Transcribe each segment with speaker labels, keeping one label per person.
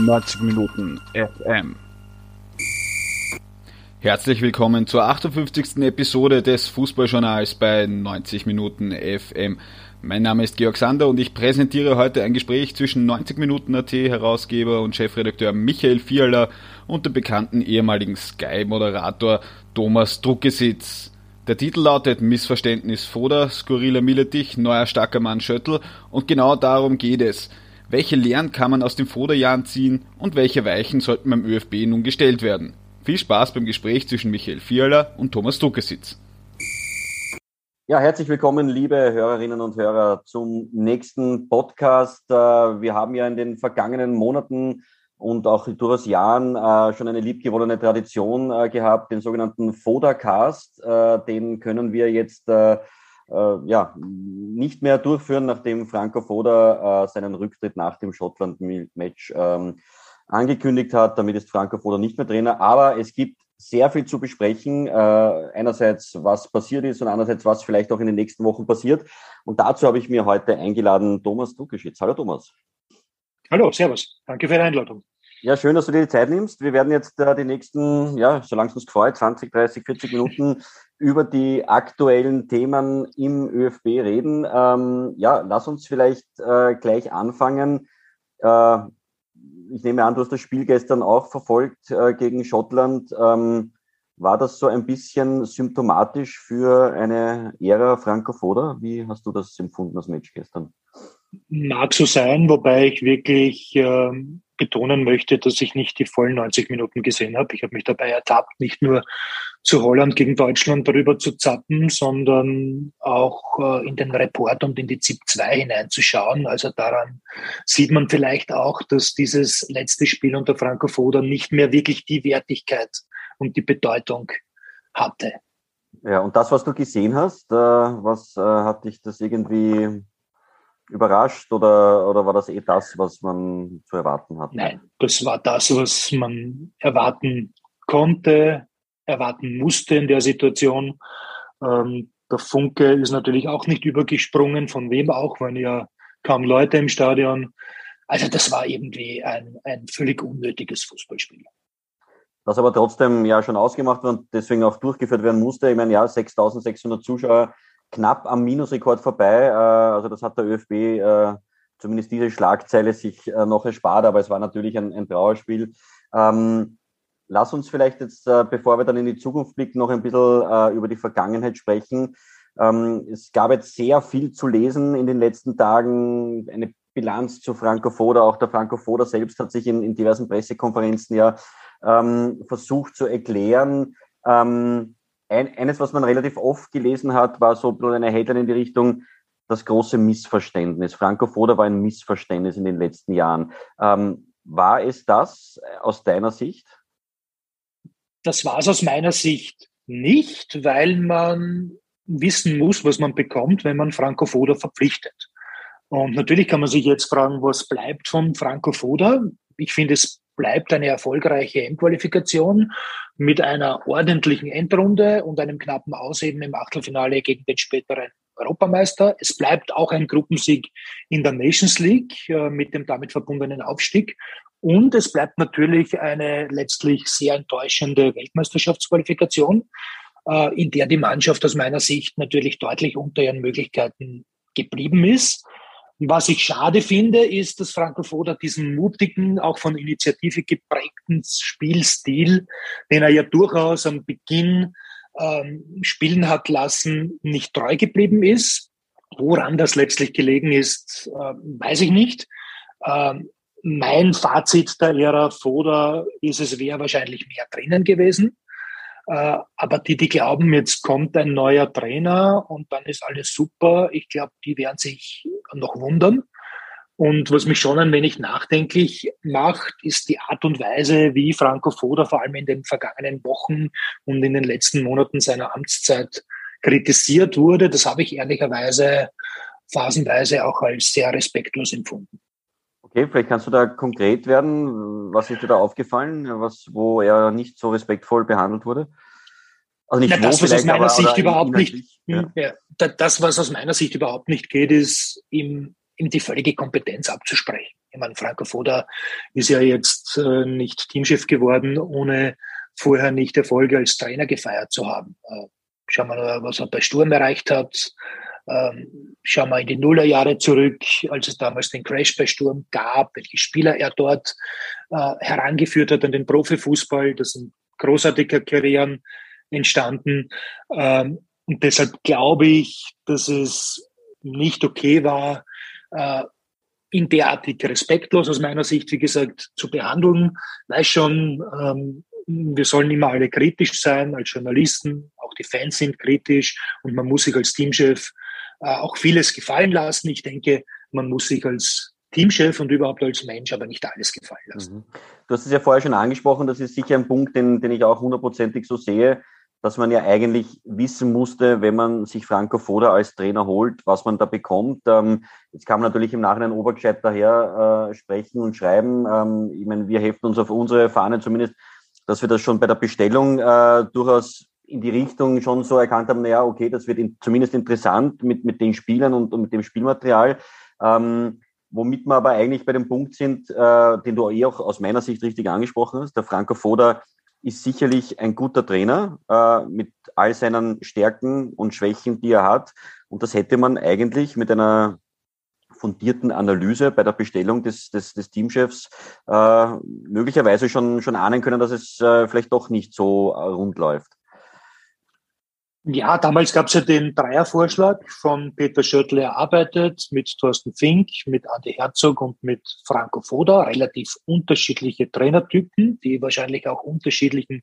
Speaker 1: 90 Minuten FM. Herzlich willkommen zur 58. Episode des Fußballjournals bei 90 Minuten FM. Mein Name ist Georg Sander und ich präsentiere heute ein Gespräch zwischen 90 Minuten AT Herausgeber und Chefredakteur Michael Fiala und dem bekannten ehemaligen Sky-Moderator Thomas Druckesitz. Der Titel lautet Missverständnis Foda, skurriler Milletich, neuer starker Mann Schöttl und genau darum geht es. Welche Lehren kann man aus den Foda-Jahren ziehen und welche Weichen sollten beim ÖFB nun gestellt werden? Viel Spaß beim Gespräch zwischen Michael Fiala und Thomas Druckesitz.
Speaker 2: Ja, herzlich willkommen, liebe Hörerinnen und Hörer, zum nächsten Podcast. Äh, wir haben ja in den vergangenen Monaten und auch durchaus Jahren äh, schon eine liebgewonnene Tradition äh, gehabt, den sogenannten Fodacast. Den können wir jetzt ja, nicht mehr durchführen, nachdem Franco Foda seinen Rücktritt nach dem Schottland-Match ähm, angekündigt hat. Damit ist Franco Foda nicht mehr Trainer. Aber es gibt sehr viel zu besprechen. Äh, einerseits, was passiert ist und andererseits, was vielleicht auch in den nächsten Wochen passiert. Und dazu habe ich mir heute eingeladen Thomas Dukeschitz. Hallo Thomas.
Speaker 3: Hallo, Servus. Danke für die Einladung.
Speaker 2: Ja, schön, dass du dir die Zeit nimmst. Wir werden jetzt äh, die nächsten, ja, solange es uns gefällt, 20, 30, 40 Minuten über die aktuellen Themen im ÖFB reden. Ähm, ja, lass uns vielleicht äh, gleich anfangen. Äh, ich nehme an, du hast das Spiel gestern auch verfolgt äh, gegen Schottland. Ähm, war das so ein bisschen symptomatisch für eine Ära Franco? Wie hast du das empfunden, das Match gestern?
Speaker 3: Mag so sein, wobei ich wirklich äh, betonen möchte, dass ich nicht die vollen 90 Minuten gesehen habe. Ich habe mich dabei ertappt, nicht nur zu Holland gegen Deutschland darüber zu zappen, sondern auch äh, in den Report und in die ZIP 2 hineinzuschauen. Also daran sieht man vielleicht auch, dass dieses letzte Spiel unter Franco Foda nicht mehr wirklich die Wertigkeit und die Bedeutung hatte.
Speaker 2: Ja, und das, was du gesehen hast, äh, was äh, hat dich das irgendwie überrascht oder, oder war das eh das, was man zu erwarten hat?
Speaker 3: Nein, das war das, was man erwarten konnte, erwarten musste in der Situation. Ähm, der Funke ist natürlich auch nicht übergesprungen, von wem auch, waren ja kaum Leute im Stadion. Also das war irgendwie ein, ein völlig unnötiges Fußballspiel.
Speaker 2: Das aber trotzdem ja schon ausgemacht und deswegen auch durchgeführt werden musste. Ich meine, ja, 6600 Zuschauer knapp am Minusrekord vorbei. Äh, also das hat der ÖFB äh, zumindest diese Schlagzeile sich äh, noch erspart, aber es war natürlich ein, ein Trauerspiel. Ähm, lass uns vielleicht jetzt, bevor wir dann in die Zukunft blicken, noch ein bisschen über die Vergangenheit sprechen. Ähm, es gab jetzt sehr viel zu lesen in den letzten Tagen, eine Bilanz zu Franco Foda. Auch der Franco Foda selbst hat sich in, in diversen Pressekonferenzen ja ähm, versucht zu erklären. Ähm, ein, eines, was man relativ oft gelesen hat, war so eine Headline in die Richtung, das große Missverständnis. Franco Foda war ein Missverständnis in den letzten Jahren. Ähm, war es das aus deiner Sicht?
Speaker 3: Das war es aus meiner Sicht nicht, weil man wissen muss, was man bekommt, wenn man Franco Foda verpflichtet. Und natürlich kann man sich jetzt fragen, was bleibt von Franco Foda. Ich finde, es bleibt eine erfolgreiche Endqualifikation mit einer ordentlichen Endrunde und einem knappen Ausheben im Achtelfinale gegen den späteren Europameister. Es bleibt auch ein Gruppensieg in der Nations League äh, mit dem damit verbundenen Aufstieg. Und es bleibt natürlich eine letztlich sehr enttäuschende Weltmeisterschaftsqualifikation, äh, in der die Mannschaft aus meiner Sicht natürlich deutlich unter ihren Möglichkeiten geblieben ist. Was ich schade finde, ist, dass Franco Foda diesen mutigen, auch von Initiative geprägten Spielstil, den er ja durchaus am Beginn ähm, spielen hat lassen, nicht treu geblieben ist. Woran das letztlich gelegen ist, äh, weiß ich nicht. Ähm, mein Fazit der Ära Foda ist, es wäre wahrscheinlich mehr drinnen gewesen. Äh, aber die, die glauben, jetzt kommt ein neuer Trainer und dann ist alles super, ich glaube, die werden sich noch wundern. Und was mich schon ein wenig nachdenklich macht, ist die Art und Weise, wie Franco Foda vor allem in den vergangenen Wochen und in den letzten Monaten seiner Amtszeit kritisiert wurde. Das habe ich ehrlicherweise phasenweise auch als sehr respektlos empfunden.
Speaker 2: Okay, vielleicht kannst du da konkret werden. Was ist dir da aufgefallen, was, wo er nicht so respektvoll behandelt wurde?
Speaker 3: Also nicht Na, das, was aus meiner aber, Sicht überhaupt nicht, ja. Ja, das, was aus meiner Sicht überhaupt nicht geht, ist ihm ihm die völlige Kompetenz abzusprechen. Ich meine, Franco Foda ist ja jetzt äh, nicht Teamchef geworden, ohne vorher nicht Erfolge als Trainer gefeiert zu haben. Äh, schauen wir nur, was er bei Sturm erreicht hat. Ähm, schauen wir in die Nullerjahre zurück, als es damals den Crash bei Sturm gab, welche Spieler er dort äh, herangeführt hat an den Profifußball. Das sind großartige Karrieren entstanden. Ähm, und deshalb glaube ich, dass es nicht okay war, äh, ihn derartig respektlos aus meiner Sicht, wie gesagt, zu behandeln. Weiß schon, ähm, wir sollen immer alle kritisch sein als Journalisten, auch die Fans sind kritisch und man muss sich als Teamchef auch vieles gefallen lassen. Ich denke, man muss sich als Teamchef und überhaupt als Mensch aber nicht alles gefallen lassen. Mhm.
Speaker 2: Du hast es ja vorher schon angesprochen, das ist sicher ein Punkt, den, den ich auch hundertprozentig so sehe dass man ja eigentlich wissen musste, wenn man sich Franco Foda als Trainer holt, was man da bekommt. Ähm, jetzt kann man natürlich im Nachhinein obergescheit daher äh, sprechen und schreiben. Ähm, ich meine, wir heften uns auf unsere Fahne zumindest, dass wir das schon bei der Bestellung äh, durchaus in die Richtung schon so erkannt haben, naja, okay, das wird in, zumindest interessant mit, mit den Spielern und, und mit dem Spielmaterial. Ähm, womit wir aber eigentlich bei dem Punkt sind, äh, den du eh auch aus meiner Sicht richtig angesprochen hast. Der Franco Foda ist sicherlich ein guter Trainer äh, mit all seinen Stärken und Schwächen, die er hat. Und das hätte man eigentlich mit einer fundierten Analyse bei der Bestellung des, des, des Teamchefs äh, möglicherweise schon, schon ahnen können, dass es äh, vielleicht doch nicht so rund läuft.
Speaker 3: Ja, damals gab es ja den Dreiervorschlag von Peter Schöttl erarbeitet mit Thorsten Fink, mit Andi Herzog und mit Franco Foda. Relativ unterschiedliche Trainertypen, die wahrscheinlich auch unterschiedlichen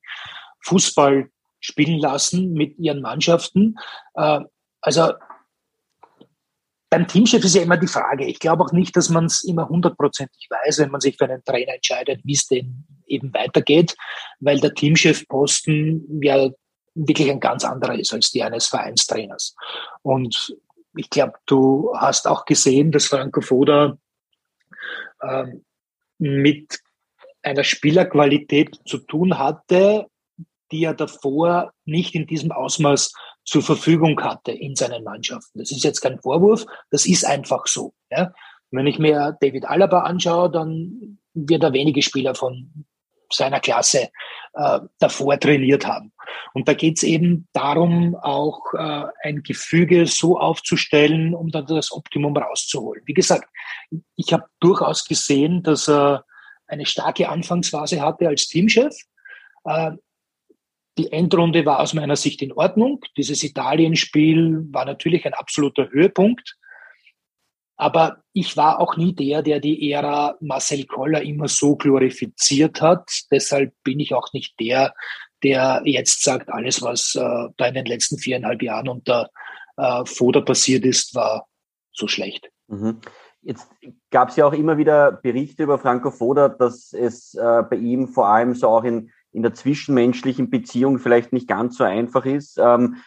Speaker 3: Fußball spielen lassen mit ihren Mannschaften. Äh, also beim Teamchef ist ja immer die Frage. Ich glaube auch nicht, dass man es immer hundertprozentig weiß, wenn man sich für einen Trainer entscheidet, wie es denn eben weitergeht, weil der Teamchefposten ja wirklich ein ganz anderer ist als die eines Vereinstrainers. Und ich glaube, du hast auch gesehen, dass Franco Foda ähm, mit einer Spielerqualität zu tun hatte, die er davor nicht in diesem Ausmaß zur Verfügung hatte in seinen Mannschaften. Das ist jetzt kein Vorwurf, das ist einfach so. Ja? Wenn ich mir David Alaba anschaue, dann wird er wenige Spieler von seiner Klasse äh, davor trainiert haben. Und da geht es eben darum, auch äh, ein Gefüge so aufzustellen, um dann das Optimum rauszuholen. Wie gesagt, ich habe durchaus gesehen, dass er eine starke Anfangsphase hatte als Teamchef. Äh, die Endrunde war aus meiner Sicht in Ordnung. Dieses Italien-Spiel war natürlich ein absoluter Höhepunkt. Aber ich war auch nie der, der die Ära Marcel Koller immer so glorifiziert hat. Deshalb bin ich auch nicht der, der jetzt sagt, alles, was äh, da in den letzten viereinhalb Jahren unter äh, Foda passiert ist, war so schlecht.
Speaker 2: Mhm. Jetzt gab es ja auch immer wieder Berichte über Franco Foda, dass es äh, bei ihm vor allem so auch in, in der zwischenmenschlichen Beziehung vielleicht nicht ganz so einfach ist. Ähm,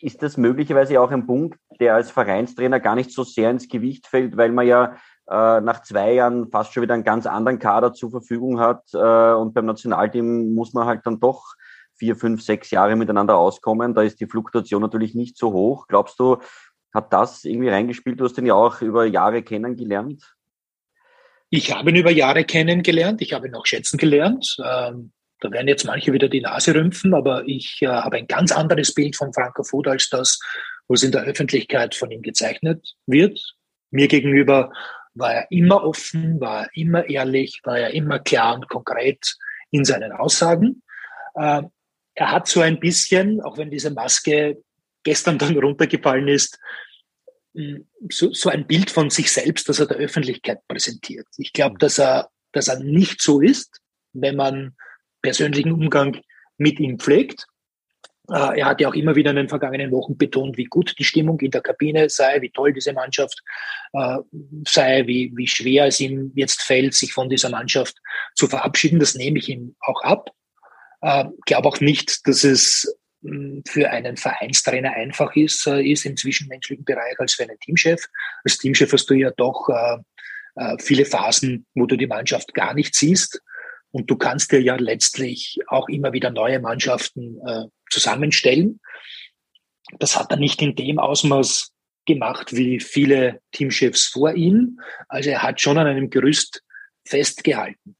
Speaker 2: ist das möglicherweise auch ein Punkt, der als Vereinstrainer gar nicht so sehr ins Gewicht fällt, weil man ja äh, nach zwei Jahren fast schon wieder einen ganz anderen Kader zur Verfügung hat äh, und beim Nationalteam muss man halt dann doch vier, fünf, sechs Jahre miteinander auskommen. Da ist die Fluktuation natürlich nicht so hoch. Glaubst du, hat das irgendwie reingespielt? Du hast ihn ja auch über Jahre kennengelernt.
Speaker 3: Ich habe ihn über Jahre kennengelernt. Ich habe ihn auch schätzen gelernt. Ähm, da werden jetzt manche wieder die Nase rümpfen, aber ich äh, habe ein ganz anderes Bild von Franco Food als das, was in der Öffentlichkeit von ihm gezeichnet wird. Mir gegenüber war er immer offen, war er immer ehrlich, war er immer klar und konkret in seinen Aussagen. Äh, er hat so ein bisschen, auch wenn diese Maske gestern dann runtergefallen ist, so, so ein Bild von sich selbst, das er der Öffentlichkeit präsentiert. Ich glaube, dass er, dass er nicht so ist, wenn man persönlichen Umgang mit ihm pflegt. Äh, er hat ja auch immer wieder in den vergangenen Wochen betont, wie gut die Stimmung in der Kabine sei, wie toll diese Mannschaft äh, sei, wie, wie schwer es ihm jetzt fällt, sich von dieser Mannschaft zu verabschieden. Das nehme ich ihm auch ab. Äh, glaube auch nicht, dass es hm, für einen Vereinstrainer einfach ist, äh, ist im zwischenmenschlichen Bereich als für einen Teamchef. Als Teamchef hast du ja doch äh, äh, viele Phasen, wo du die Mannschaft gar nicht siehst und du kannst dir ja letztlich auch immer wieder neue Mannschaften äh, zusammenstellen. Das hat er nicht in dem Ausmaß gemacht wie viele Teamchefs vor ihm. Also er hat schon an einem Gerüst festgehalten.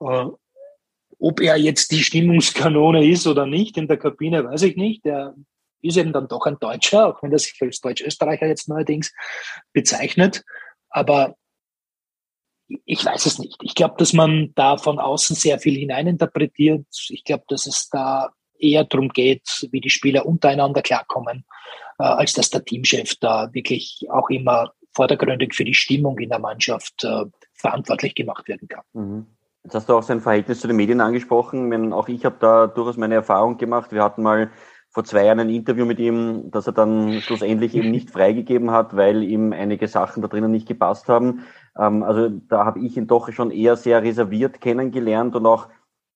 Speaker 3: Äh, ob er jetzt die Stimmungskanone ist oder nicht in der Kabine, weiß ich nicht. Er ist eben dann doch ein Deutscher, auch wenn er sich als Deutsch-Österreicher jetzt neuerdings bezeichnet. Aber ich weiß es nicht. Ich glaube, dass man da von außen sehr viel hineininterpretiert. Ich glaube, dass es da eher darum geht, wie die Spieler untereinander klarkommen, äh, als dass der Teamchef da wirklich auch immer vordergründig für die Stimmung in der Mannschaft äh, verantwortlich gemacht werden kann.
Speaker 2: Mhm. Jetzt hast du auch sein Verhältnis zu den Medien angesprochen. Meine, auch ich habe da durchaus meine Erfahrung gemacht. Wir hatten mal vor zwei Jahren ein Interview mit ihm, das er dann schlussendlich eben nicht freigegeben hat, weil ihm einige Sachen da drinnen nicht gepasst haben. Ähm, also da habe ich ihn doch schon eher sehr reserviert kennengelernt und auch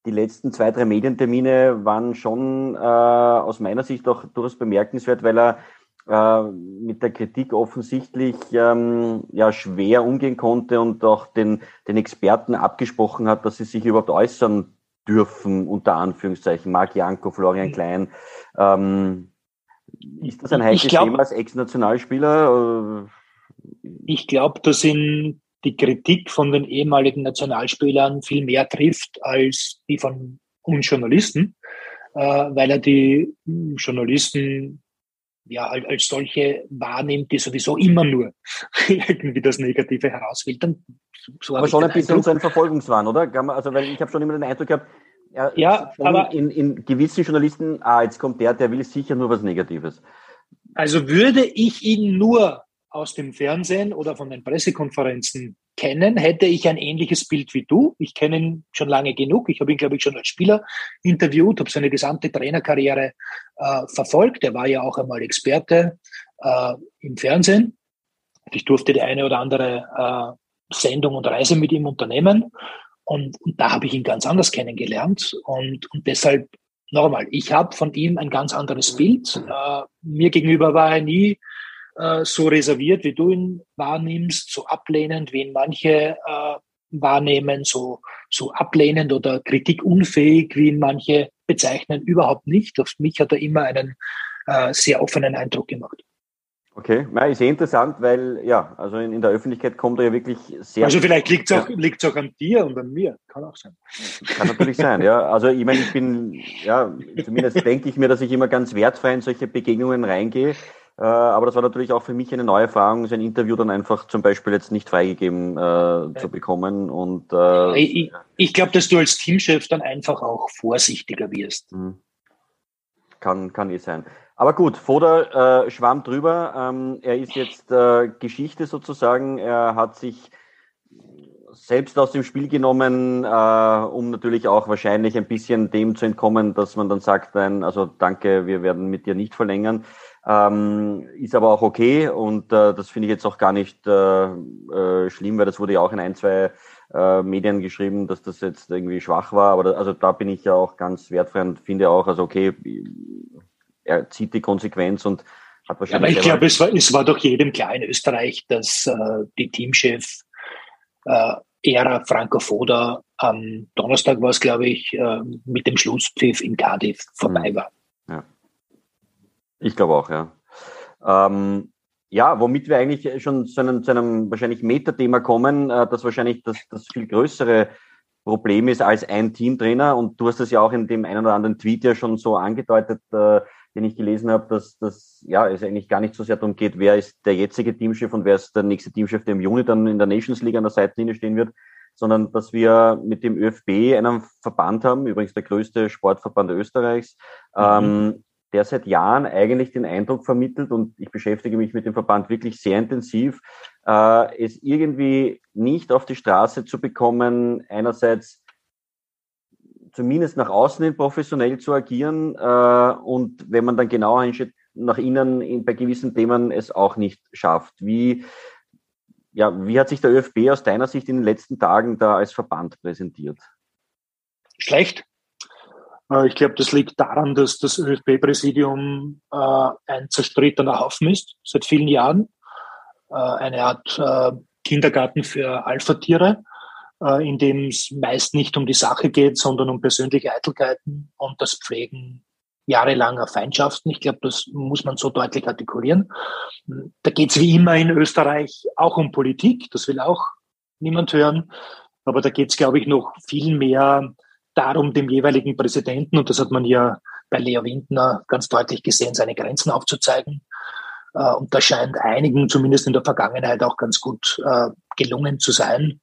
Speaker 2: die letzten zwei, drei Medientermine waren schon äh, aus meiner Sicht auch durchaus bemerkenswert, weil er äh, mit der Kritik offensichtlich ähm, ja schwer umgehen konnte und auch den, den Experten abgesprochen hat, dass sie sich überhaupt äußern dürfen, unter Anführungszeichen. Marc Janko, Florian mhm. Klein. Ähm, ist das ein heikles glaub, Thema als Ex-Nationalspieler?
Speaker 3: Ich glaube, dass ihn die Kritik von den ehemaligen Nationalspielern viel mehr trifft als die von uns Journalisten, äh, weil er die Journalisten ja als solche wahrnimmt, die sowieso immer nur irgendwie das Negative herausfiltern.
Speaker 2: So aber schon ein bisschen so ein Verfolgungswahn, oder? Also weil ich habe schon immer den Eindruck gehabt, er ja, aber in, in gewissen Journalisten, ah, jetzt kommt der, der will sicher nur was Negatives.
Speaker 3: Also würde ich ihn nur aus dem Fernsehen oder von den Pressekonferenzen kennen, hätte ich ein ähnliches Bild wie du. Ich kenne ihn schon lange genug. Ich habe ihn, glaube ich, schon als Spieler interviewt, habe seine gesamte Trainerkarriere äh, verfolgt. Er war ja auch einmal Experte äh, im Fernsehen. Ich durfte die eine oder andere äh, Sendung und Reise mit ihm unternehmen. Und, und da habe ich ihn ganz anders kennengelernt. Und, und deshalb nochmal, ich habe von ihm ein ganz anderes Bild. Äh, mir gegenüber war er nie äh, so reserviert, wie du ihn wahrnimmst, so ablehnend, wie ihn manche äh, wahrnehmen, so, so ablehnend oder kritikunfähig, wie ihn manche bezeichnen, überhaupt nicht. Auf mich hat er immer einen äh, sehr offenen Eindruck gemacht.
Speaker 2: Okay, ja, ist sehr interessant, weil ja, also in, in der Öffentlichkeit kommt er ja wirklich sehr.
Speaker 3: Also vielleicht liegt es auch, liegt's auch an dir und an mir, kann auch sein.
Speaker 2: Kann natürlich sein, ja. Also ich meine, ich bin, ja, zumindest denke ich mir, dass ich immer ganz wertfrei in solche Begegnungen reingehe. Äh, aber das war natürlich auch für mich eine neue Erfahrung, sein Interview dann einfach zum Beispiel jetzt nicht freigegeben äh, zu bekommen. Und
Speaker 3: äh, ich, ich glaube, dass du als Teamchef dann einfach auch vorsichtiger wirst. Mhm.
Speaker 2: Kann, kann eh sein. Aber gut, Foda äh, schwamm drüber. Ähm, er ist jetzt äh, Geschichte sozusagen. Er hat sich selbst aus dem Spiel genommen, äh, um natürlich auch wahrscheinlich ein bisschen dem zu entkommen, dass man dann sagt, nein, also danke, wir werden mit dir nicht verlängern. Ähm, ist aber auch okay und äh, das finde ich jetzt auch gar nicht äh, äh, schlimm, weil das wurde ja auch in ein, zwei äh, Medien geschrieben, dass das jetzt irgendwie schwach war. Aber da, also da bin ich ja auch ganz wertfrei und finde auch, also okay, er zieht die Konsequenz und hat wahrscheinlich.
Speaker 3: aber ich glaube, es war, es war doch jedem klar in Österreich, dass äh, die Teamchef äh, Ära Franco Foda am Donnerstag war es, glaube ich, äh, mit dem Schlusspfiff in Cardiff vorbei mhm. war.
Speaker 2: Ja. Ich glaube auch, ja. Ähm, ja, womit wir eigentlich schon zu einem, zu einem wahrscheinlich Metathema kommen, äh, das wahrscheinlich das, das viel größere Problem ist als ein Teamtrainer. Und du hast das ja auch in dem einen oder anderen Tweet ja schon so angedeutet, äh, den ich gelesen habe, dass, dass ja, es eigentlich gar nicht so sehr darum geht, wer ist der jetzige Teamchef und wer ist der nächste Teamchef, der im Juni dann in der Nations League an der Seitenlinie stehen wird, sondern dass wir mit dem ÖFB einen Verband haben, übrigens der größte Sportverband Österreichs, mhm. ähm, der seit Jahren eigentlich den Eindruck vermittelt, und ich beschäftige mich mit dem Verband wirklich sehr intensiv, äh, es irgendwie nicht auf die Straße zu bekommen, einerseits zumindest nach außen hin professionell zu agieren äh, und wenn man dann genauer hinschaut, nach innen in, bei gewissen Themen es auch nicht schafft. Wie, ja, wie hat sich der ÖFB aus deiner Sicht in den letzten Tagen da als Verband präsentiert?
Speaker 3: Schlecht. Äh, ich glaube, das liegt daran, dass das ÖFB-Präsidium äh, ein zerstrittener Haufen ist, seit vielen Jahren. Äh, eine Art äh, Kindergarten für Alpha-Tiere, äh, in dem es meist nicht um die Sache geht, sondern um persönliche Eitelkeiten und das Pflegen jahrelanger Feindschaften. Ich glaube, das muss man so deutlich artikulieren. Da geht es wie immer in Österreich auch um Politik. Das will auch niemand hören. Aber da geht es, glaube ich, noch viel mehr darum, dem jeweiligen Präsidenten, und das hat man ja bei Leo Windner ganz deutlich gesehen, seine Grenzen aufzuzeigen. Äh, und das scheint einigen zumindest in der Vergangenheit auch ganz gut äh, gelungen zu sein.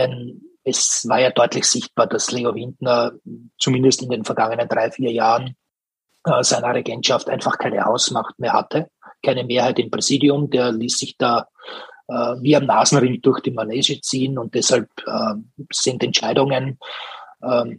Speaker 3: Denn es war ja deutlich sichtbar, dass Leo Windner zumindest in den vergangenen drei, vier Jahren äh, seiner Regentschaft einfach keine Hausmacht mehr hatte, keine Mehrheit im Präsidium. Der ließ sich da äh, wie am Nasenring durch die Manege ziehen und deshalb äh, sind Entscheidungen äh,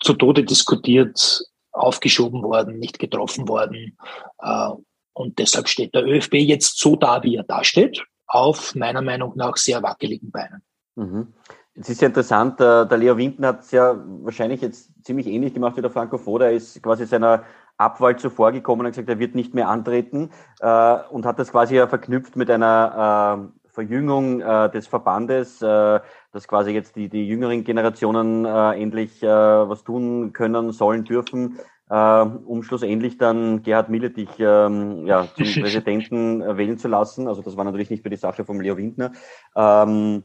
Speaker 3: zu Tode diskutiert, aufgeschoben worden, nicht getroffen worden. Äh, und deshalb steht der ÖFB jetzt so da, wie er dasteht, auf meiner Meinung nach sehr wackeligen Beinen.
Speaker 2: Mhm. Es ist ja interessant, der, der Leo Winden hat es ja wahrscheinlich jetzt ziemlich ähnlich gemacht wie der Franco Foda. Er ist quasi seiner Abwahl zuvor gekommen und hat gesagt, er wird nicht mehr antreten äh, und hat das quasi ja verknüpft mit einer äh, Verjüngung äh, des Verbandes, äh, dass quasi jetzt die, die jüngeren Generationen äh, endlich äh, was tun können, sollen, dürfen, äh, um schlussendlich dann Gerhard Milletich ähm, ja, zum Präsidenten äh, wählen zu lassen. Also das war natürlich nicht für die Sache von Leo Windner. Ähm,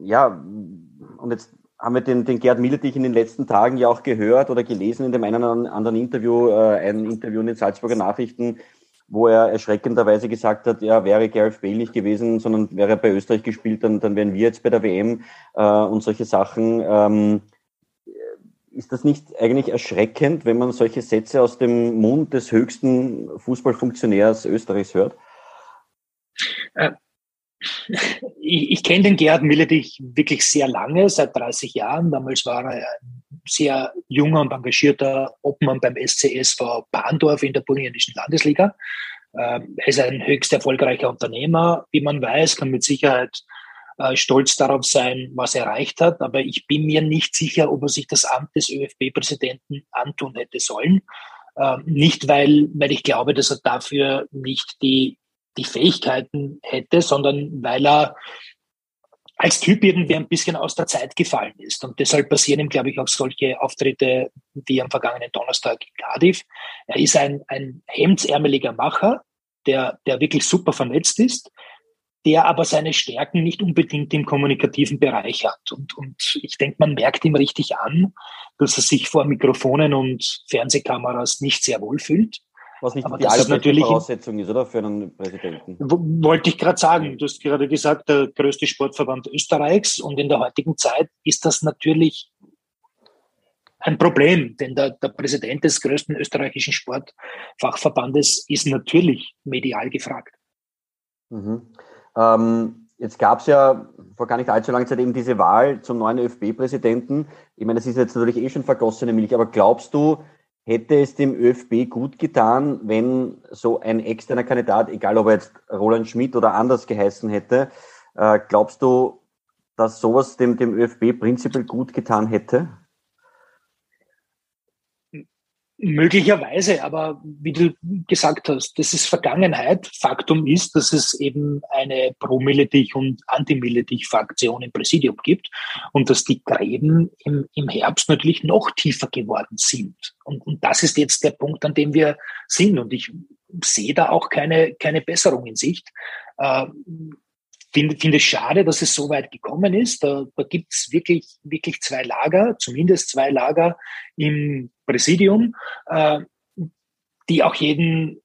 Speaker 2: ja, und jetzt haben wir den, den Gerd Milletich in den letzten Tagen ja auch gehört oder gelesen in dem einen oder anderen Interview, äh, ein Interview in den Salzburger Nachrichten, wo er erschreckenderweise gesagt hat, ja, wäre Gareth Bale nicht gewesen, sondern wäre er bei Österreich gespielt, dann, dann wären wir jetzt bei der WM äh, und solche Sachen. Ähm, ist das nicht eigentlich erschreckend, wenn man solche Sätze aus dem Mund des höchsten Fußballfunktionärs Österreichs hört?
Speaker 3: Ich, ich kenne den Gerhard Milletich wirklich sehr lange, seit 30 Jahren. Damals war er ein sehr junger und engagierter Obmann beim SCSV Bahndorf in der burgenländischen Landesliga. Ähm, er ist ein höchst erfolgreicher Unternehmer, wie man weiß, kann mit Sicherheit äh, stolz darauf sein, was er erreicht hat. Aber ich bin mir nicht sicher, ob er sich das Amt des ÖFB-Präsidenten antun hätte sollen. Ähm, nicht, weil, weil ich glaube, dass er dafür nicht die die Fähigkeiten hätte, sondern weil er als Typ irgendwie ein bisschen aus der Zeit gefallen ist. Und deshalb passieren ihm, glaube ich, auch solche Auftritte wie am vergangenen Donnerstag in Cardiff. Er ist ein, ein hemdsärmeliger Macher, der, der wirklich super vernetzt ist, der aber seine Stärken nicht unbedingt im kommunikativen Bereich hat. Und, und ich denke, man merkt ihm richtig an, dass er sich vor Mikrofonen und Fernsehkameras nicht sehr wohl fühlt.
Speaker 2: Was nicht Aber die allerbeste Voraussetzung ist, oder? Für einen Präsidenten.
Speaker 3: Wollte ich gerade sagen. Du hast gerade gesagt, der größte Sportverband Österreichs. Und in der heutigen Zeit ist das natürlich ein Problem, denn der, der Präsident des größten österreichischen Sportfachverbandes ist natürlich medial gefragt.
Speaker 2: Mhm. Ähm, jetzt gab es ja vor gar nicht allzu langer Zeit eben diese Wahl zum neuen ÖFB-Präsidenten. Ich meine, das ist jetzt natürlich eh schon vergossene Milch, aber glaubst du, Hätte es dem ÖFB gut getan, wenn so ein externer Kandidat, egal ob er jetzt Roland Schmidt oder anders geheißen hätte, äh, glaubst du, dass sowas dem, dem ÖFB prinzipiell gut getan hätte?
Speaker 3: Möglicherweise, aber wie du gesagt hast, das ist Vergangenheit. Faktum ist, dass es eben eine Pro-Milletich- und Anti-Milletich-Fraktion im Präsidium gibt und dass die Gräben im, im Herbst natürlich noch tiefer geworden sind. Und, und das ist jetzt der Punkt, an dem wir sind. Und ich sehe da auch keine, keine Besserung in Sicht. Finde find es schade, dass es so weit gekommen ist. Da, da gibt es wirklich, wirklich zwei Lager, zumindest zwei Lager im Präsidium, äh, die auch jeden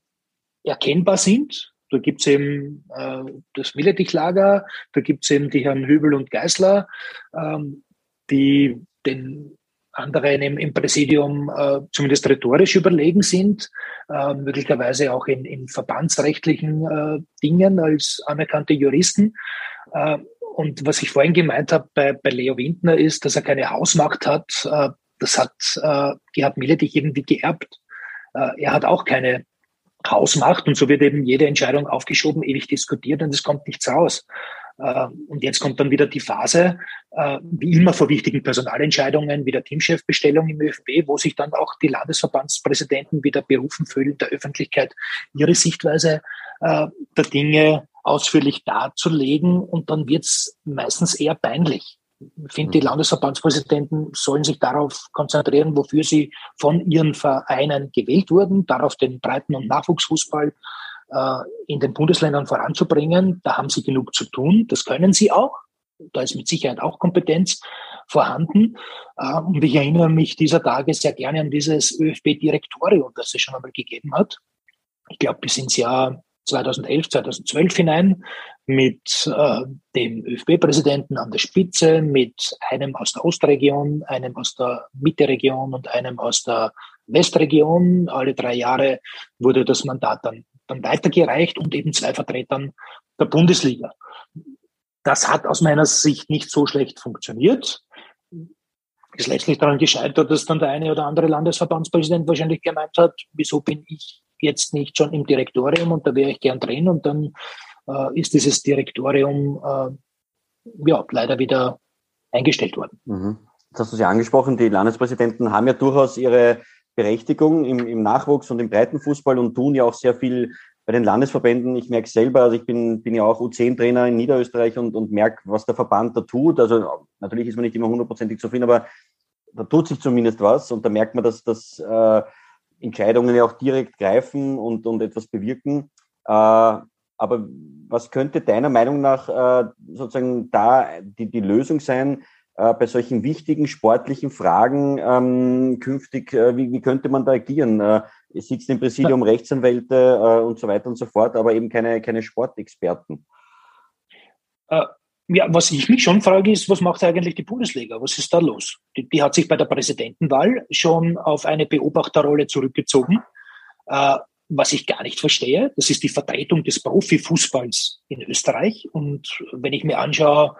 Speaker 3: erkennbar sind. Da gibt es eben äh, das Milletich-Lager, da gibt es eben die Herren Hübel und Geißler, ähm, die den anderen im, im Präsidium äh, zumindest rhetorisch überlegen sind, äh, möglicherweise auch in, in verbandsrechtlichen äh, Dingen als anerkannte Juristen. Äh, und was ich vorhin gemeint habe bei, bei Leo Windner ist, dass er keine Hausmacht hat. Äh, das hat äh, Gerhard Milletich irgendwie geerbt. Äh, er hat auch keine Hausmacht und so wird eben jede Entscheidung aufgeschoben, ewig diskutiert und es kommt nichts raus. Äh, und jetzt kommt dann wieder die Phase, äh, wie immer vor wichtigen Personalentscheidungen, wie der Teamchefbestellung im ÖFB, wo sich dann auch die Landesverbandspräsidenten wieder berufen fühlen, der Öffentlichkeit ihre Sichtweise äh, der Dinge ausführlich darzulegen. Und dann wird es meistens eher peinlich, Ich finde, die mhm. Landesverbandspräsidenten sollen sich darauf konzentrieren, wofür sie von ihren Vereinen gewählt wurden, darauf den Breiten- und Nachwuchsfußball in den Bundesländern voranzubringen. Da haben sie genug zu tun. Das können sie auch. Da ist mit Sicherheit auch Kompetenz vorhanden. Äh, und ich erinnere mich dieser Tage sehr gerne an dieses ÖFB-Direktorium, das es schon einmal gegeben hat. Ich glaube, bis ins Jahr 2011, 2012 hinein mit äh, dem ÖFB-Präsidenten an der Spitze, mit einem aus der Ostregion, einem aus der Mitteregion und einem aus der Westregion. Alle drei Jahre wurde das Mandat dann, dann weitergereicht und eben zwei Vertretern der Bundesliga. Das hat aus meiner Sicht nicht so schlecht funktioniert. Ist letztlich daran gescheitert, dass dann der eine oder andere Landesverbandspräsident wahrscheinlich gemeint hat, wieso bin ich jetzt nicht schon im Direktorium und da wäre ich gern drin und dann äh, ist dieses Direktorium äh, ja leider wieder eingestellt worden.
Speaker 2: Mhm. Jetzt hast du sie angesprochen, die Landespräsidenten haben ja durchaus ihre Berechtigung im, im Nachwuchs und im Breitenfußball und tun ja auch sehr viel bei den Landesverbänden. Ich merke selber, also ich bin, bin ja auch U10-Trainer in Niederösterreich und, und merke, was der Verband da tut. Also natürlich ist man nicht immer hundertprozentig zufrieden, aber da tut sich zumindest was und da merkt man, dass das äh, Entscheidungen ja auch direkt greifen und, und etwas bewirken. Äh, aber was könnte deiner Meinung nach äh, sozusagen da die, die Lösung sein, äh, bei solchen wichtigen sportlichen Fragen ähm, künftig, äh, wie, wie könnte man da agieren? Äh, es sitzt im Präsidium Rechtsanwälte äh, und so weiter und so fort, aber eben keine, keine Sportexperten.
Speaker 3: Äh, ja, was ich mich schon frage, ist, was macht eigentlich die Bundesliga? Was ist da los? Die, die hat sich bei der Präsidentenwahl schon auf eine Beobachterrolle zurückgezogen. Äh, was ich gar nicht verstehe, das ist die Vertretung des Profifußballs in Österreich. Und wenn ich mir anschaue,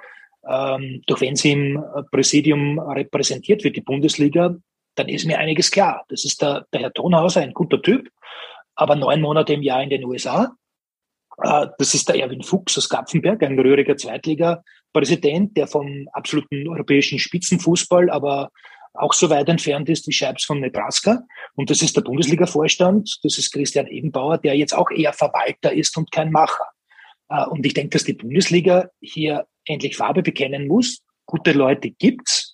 Speaker 3: ähm, durch wen sie im Präsidium repräsentiert wird, die Bundesliga, dann ist mir einiges klar. Das ist der, der Herr Tonhauser, ein guter Typ, aber neun Monate im Jahr in den USA. Äh, das ist der Erwin Fuchs aus Kapfenberg, ein rühriger Zweitliga-Präsident, der vom absoluten europäischen Spitzenfußball, aber auch so weit entfernt ist wie Scheibs von Nebraska. Und das ist der Bundesliga-Vorstand, das ist Christian Ebenbauer, der jetzt auch eher Verwalter ist und kein Macher. Äh, und ich denke, dass die Bundesliga hier endlich Farbe bekennen muss. Gute Leute gibt's,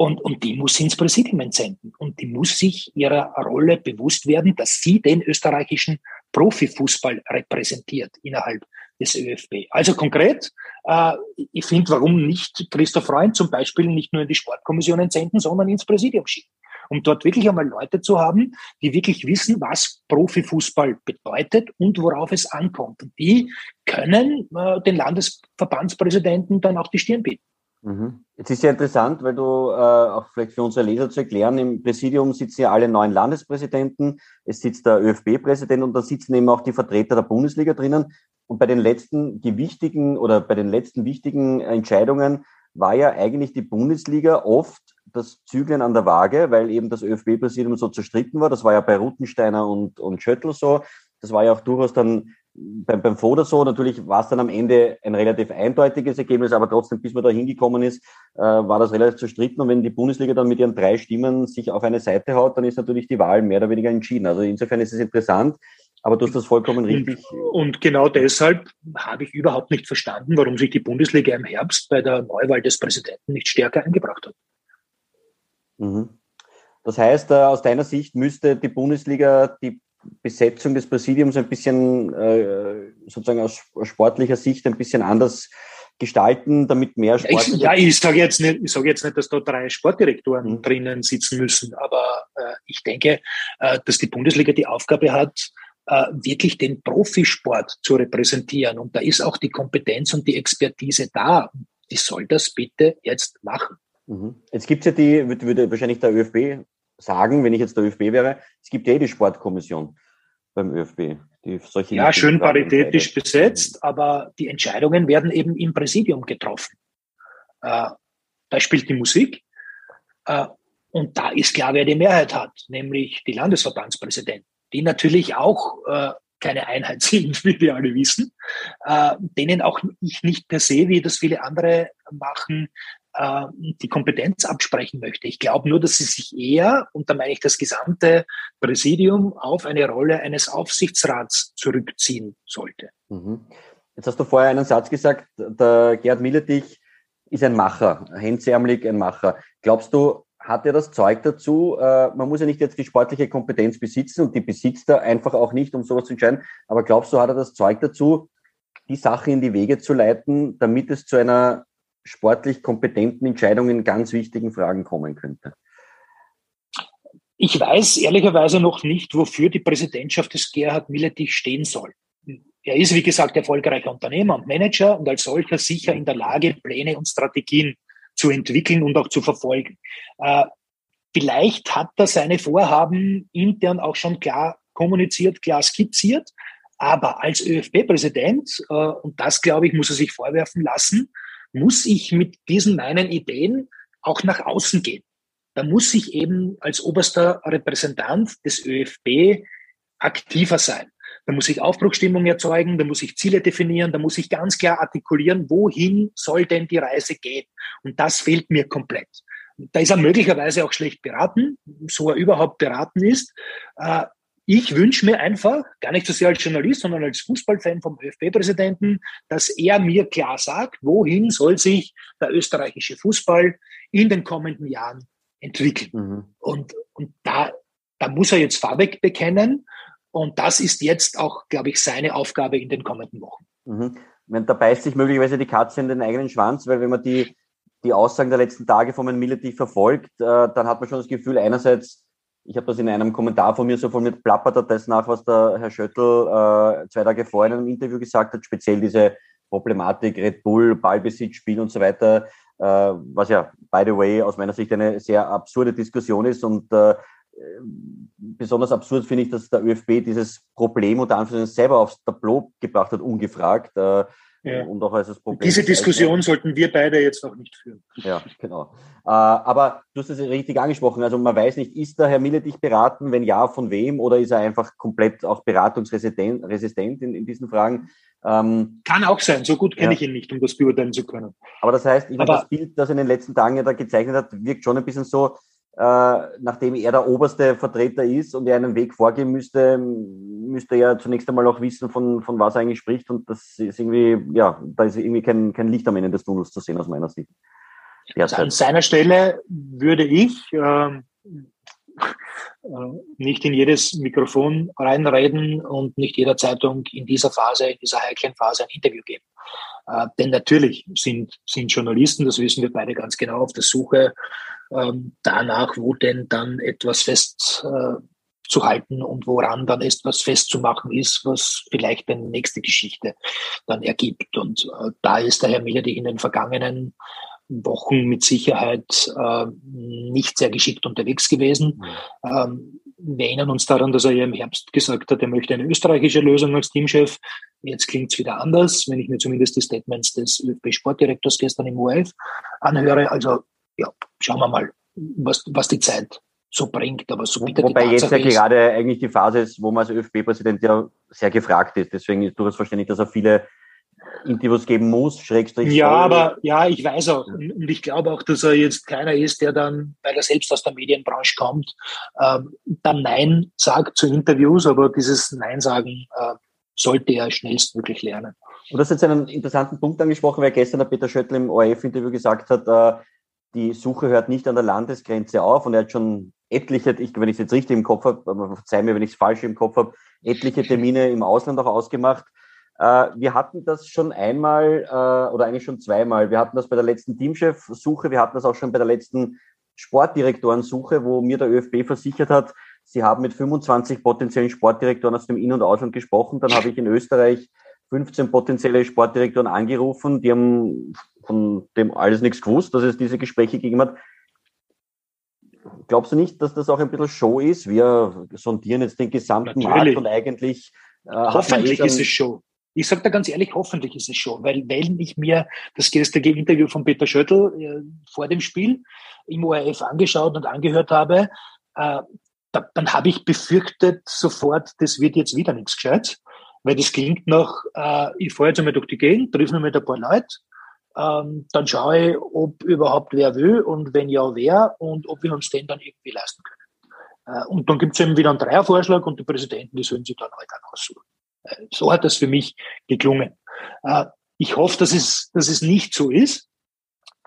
Speaker 3: und, und die muss ins Präsidium entsenden. Und die muss sich ihrer Rolle bewusst werden, dass sie den österreichischen Profifußball repräsentiert innerhalb des ÖFB. Also konkret, äh, ich finde, warum nicht Christoph Freund zum Beispiel nicht nur in die Sportkommission entsenden, sondern ins Präsidium schicken. Um dort wirklich einmal Leute zu haben, die wirklich wissen, was Profifußball bedeutet und worauf es ankommt. Und die können äh, den Landesverbandspräsidenten dann auch die Stirn bieten.
Speaker 2: Mhm. Jetzt ist ja interessant, weil du äh, auch vielleicht für unsere Leser zu erklären, im Präsidium sitzen ja alle neun Landespräsidenten, es sitzt der ÖFB-Präsident und da sitzen eben auch die Vertreter der Bundesliga drinnen. Und bei den letzten gewichtigen oder bei den letzten wichtigen Entscheidungen war ja eigentlich die Bundesliga oft das Zügeln an der Waage, weil eben das ÖFB-Präsidium so zerstritten war. Das war ja bei Rutensteiner und, und Schöttl so. Das war ja auch durchaus dann beim, beim Foda so, natürlich war es dann am Ende ein relativ eindeutiges Ergebnis, aber trotzdem, bis man da hingekommen ist, äh, war das relativ zerstritten. Und wenn die Bundesliga dann mit ihren drei Stimmen sich auf eine Seite haut, dann ist natürlich die Wahl mehr oder weniger entschieden. Also insofern ist es interessant, aber du hast das vollkommen richtig.
Speaker 3: Und, und genau deshalb habe ich überhaupt nicht verstanden, warum sich die Bundesliga im Herbst bei der Neuwahl des Präsidenten nicht stärker eingebracht hat.
Speaker 2: Mhm. Das heißt, äh, aus deiner Sicht müsste die Bundesliga die Besetzung des Präsidiums ein bisschen äh, sozusagen aus sportlicher Sicht ein bisschen anders gestalten, damit mehr
Speaker 3: Sport. Ja, ich, sage jetzt nicht, ich sage jetzt nicht, dass da drei Sportdirektoren mhm. drinnen sitzen müssen, aber äh, ich denke, äh, dass die Bundesliga die Aufgabe hat, äh, wirklich den Profisport zu repräsentieren. Und da ist auch die Kompetenz und die Expertise da. Die soll das bitte jetzt machen.
Speaker 2: Mhm. Jetzt gibt es ja die, würde wahrscheinlich der ÖFB sagen, wenn ich jetzt der ÖFB wäre, es gibt ja eh die Sportkommission beim ÖFB.
Speaker 3: Die solche ja, schön paritätisch besetzt, aber die Entscheidungen werden eben im Präsidium getroffen. Äh, da spielt die Musik. Äh, und da ist klar, wer die Mehrheit hat, nämlich die Landesverbandspräsidenten, die natürlich auch äh, keine Einheit sind, wie wir alle wissen, äh, denen auch ich nicht per se, wie das viele andere machen, äh, die Kompetenz absprechen möchte. Ich glaube nur, dass sie sich eher, und da meine ich das gesamte Präsidium, auf eine Rolle eines Aufsichtsrats zurückziehen sollte.
Speaker 2: Mhm. Jetzt hast du vorher einen Satz gesagt, der Gerd Milletich ist ein Macher, hemdsärmelig ein Macher. Glaubst du, hat er das Zeug dazu? Äh, man muss ja nicht jetzt die sportliche Kompetenz besitzen und die besitzt er einfach auch nicht, um sowas zu entscheiden. Aber glaubst du, hat er das Zeug dazu, die Sache in die Wege zu leiten, damit es zu einer sportlich kompetenten Entscheidung in ganz wichtigen Fragen kommen könnte?
Speaker 3: Ich weiß ehrlicherweise noch nicht, wofür die Präsidentschaft des Gerhard Milletich stehen soll. Er ist, wie gesagt, erfolgreicher Unternehmer und Manager und als solcher sicher in der Lage, Pläne und Strategien zu entwickeln und auch zu verfolgen. Äh, vielleicht hat er seine Vorhaben intern auch schon klar kommuniziert, klar skizziert, aber als ÖFB-Präsident, äh, und das glaube ich, muss er sich vorwerfen lassen, muss ich mit diesen meinen Ideen auch nach außen gehen. Da muss ich eben als oberster Repräsentant des ÖFB aktiver sein. Da muss ich Aufbruchstimmung erzeugen, da muss ich Ziele definieren, da muss ich ganz klar artikulieren, wohin soll denn die Reise gehen. Und das fehlt mir komplett. Da ist er möglicherweise auch schlecht beraten, so er überhaupt beraten ist. Ich wünsche mir einfach, gar nicht so sehr als Journalist, sondern als Fußballfan vom ÖFB-Präsidenten, dass er mir klar sagt, wohin soll sich der österreichische Fußball in den kommenden Jahren entwickeln. Mhm. Und, und da, da muss er jetzt Fahrweg bekennen und das ist jetzt auch, glaube ich, seine Aufgabe in den kommenden Wochen.
Speaker 2: Mhm. Meine, da beißt sich möglicherweise die Katze in den eigenen Schwanz, weil wenn man die, die Aussagen der letzten Tage von Herrn Milletich verfolgt, äh, dann hat man schon das Gefühl, einerseits, ich habe das in einem Kommentar von mir so formuliert, plappert er das nach, was der Herr Schöttl äh, zwei Tage vorher in einem Interview gesagt hat, speziell diese Problematik Red Bull, Ballbesitz, Spiel und so weiter, äh, was ja, by the way, aus meiner Sicht eine sehr absurde Diskussion ist und äh, besonders absurd finde ich, dass der ÖFB dieses Problem unter Anführungszeichen selber aufs Tableau gebracht hat, ungefragt. Äh,
Speaker 3: ja. Und auch als das Problem. Diese Diskussion sollten wir beide jetzt auch nicht führen.
Speaker 2: Ja, genau. Äh, aber du hast es richtig angesprochen. Also man weiß nicht, ist der Herr Mille dich beraten? Wenn ja, von wem? Oder ist er einfach komplett auch beratungsresistent in, in diesen Fragen?
Speaker 3: Ähm, Kann auch sein. So gut kenne ja. ich ihn nicht, um das beurteilen zu können.
Speaker 2: Aber das heißt, ich meine, das Bild, das er in den letzten Tagen ja da gezeichnet hat, wirkt schon ein bisschen so, äh, nachdem er der oberste Vertreter ist und er einen Weg vorgeben müsste, müsste er zunächst einmal auch wissen, von, von was er eigentlich spricht. Und das ist irgendwie, ja, da ist irgendwie kein, kein Licht am Ende des Tunnels zu sehen aus meiner Sicht.
Speaker 3: Also an seiner Stelle würde ich ähm, äh, nicht in jedes Mikrofon reinreden und nicht jeder Zeitung in dieser Phase, in dieser heiklen Phase ein Interview geben. Äh, denn natürlich sind, sind Journalisten, das wissen wir beide ganz genau, auf der Suche ähm, danach, wo denn dann etwas festzuhalten äh, und woran dann etwas festzumachen ist, was vielleicht eine nächste Geschichte dann ergibt. Und äh, da ist der Herr Millerich in den vergangenen Wochen mit Sicherheit äh, nicht sehr geschickt unterwegs gewesen. Mhm. Ähm, wir erinnern uns daran, dass er ja im Herbst gesagt hat, er möchte eine österreichische Lösung als Teamchef. Jetzt klingt es wieder anders, wenn ich mir zumindest die Statements des ÖFB-Sportdirektors gestern im ORF anhöre. Also ja, schauen wir mal, was, was die Zeit so bringt. Aber so
Speaker 2: bitte Wobei jetzt ja gerade eigentlich die Phase ist, wo man als ÖFB-Präsident ja sehr gefragt ist. Deswegen ist durchaus verständlich, dass er viele Interviews geben muss, Schrägstrich.
Speaker 3: Ja, aber ja, ich weiß auch. Und ich glaube auch, dass er jetzt keiner ist, der dann, weil er selbst aus der Medienbranche kommt, ähm, dann Nein sagt zu Interviews, aber dieses Nein sagen äh, sollte er schnellstmöglich lernen.
Speaker 2: Und das ist jetzt einen interessanten Punkt angesprochen, weil gestern der Peter Schöttl im ORF-Interview gesagt hat, äh, die Suche hört nicht an der Landesgrenze auf und er hat schon etliche, ich, wenn ich es jetzt richtig im Kopf habe, verzeih mir, wenn ich es falsch im Kopf habe, etliche Termine im Ausland auch ausgemacht. Äh, wir hatten das schon einmal äh, oder eigentlich schon zweimal. Wir hatten das bei der letzten Teamchef-Suche, wir hatten das auch schon bei der letzten Sportdirektorensuche, wo mir der ÖFB versichert hat, sie haben mit 25 potenziellen Sportdirektoren aus dem In- und Ausland gesprochen. Dann habe ich in Österreich 15 potenzielle Sportdirektoren angerufen, die haben von dem alles nichts gewusst, dass es diese Gespräche gegeben hat. Glaubst du nicht, dass das auch ein bisschen Show ist? Wir sondieren jetzt den gesamten Natürlich. Markt und eigentlich.
Speaker 3: Äh, hoffentlich eh ist es Show. Ich sage da ganz ehrlich, hoffentlich ist es Show, weil wenn ich mir das gestrige Interview von Peter Schöttl äh, vor dem Spiel im ORF angeschaut und angehört habe, äh, da, dann habe ich befürchtet sofort, das wird jetzt wieder nichts gescheit, weil das klingt nach, äh, ich fahre jetzt einmal durch die Gegend, treffe noch mit ein paar Leute, ähm, dann schaue ich, ob überhaupt wer will und wenn ja, wer und ob wir uns den dann irgendwie leisten können. Äh, und dann gibt es eben wieder einen Dreiervorschlag und die Präsidenten, die sollen sich dann halt auch aussuchen. Äh, so hat das für mich geklungen. Äh, ich hoffe, dass es, dass es nicht so ist.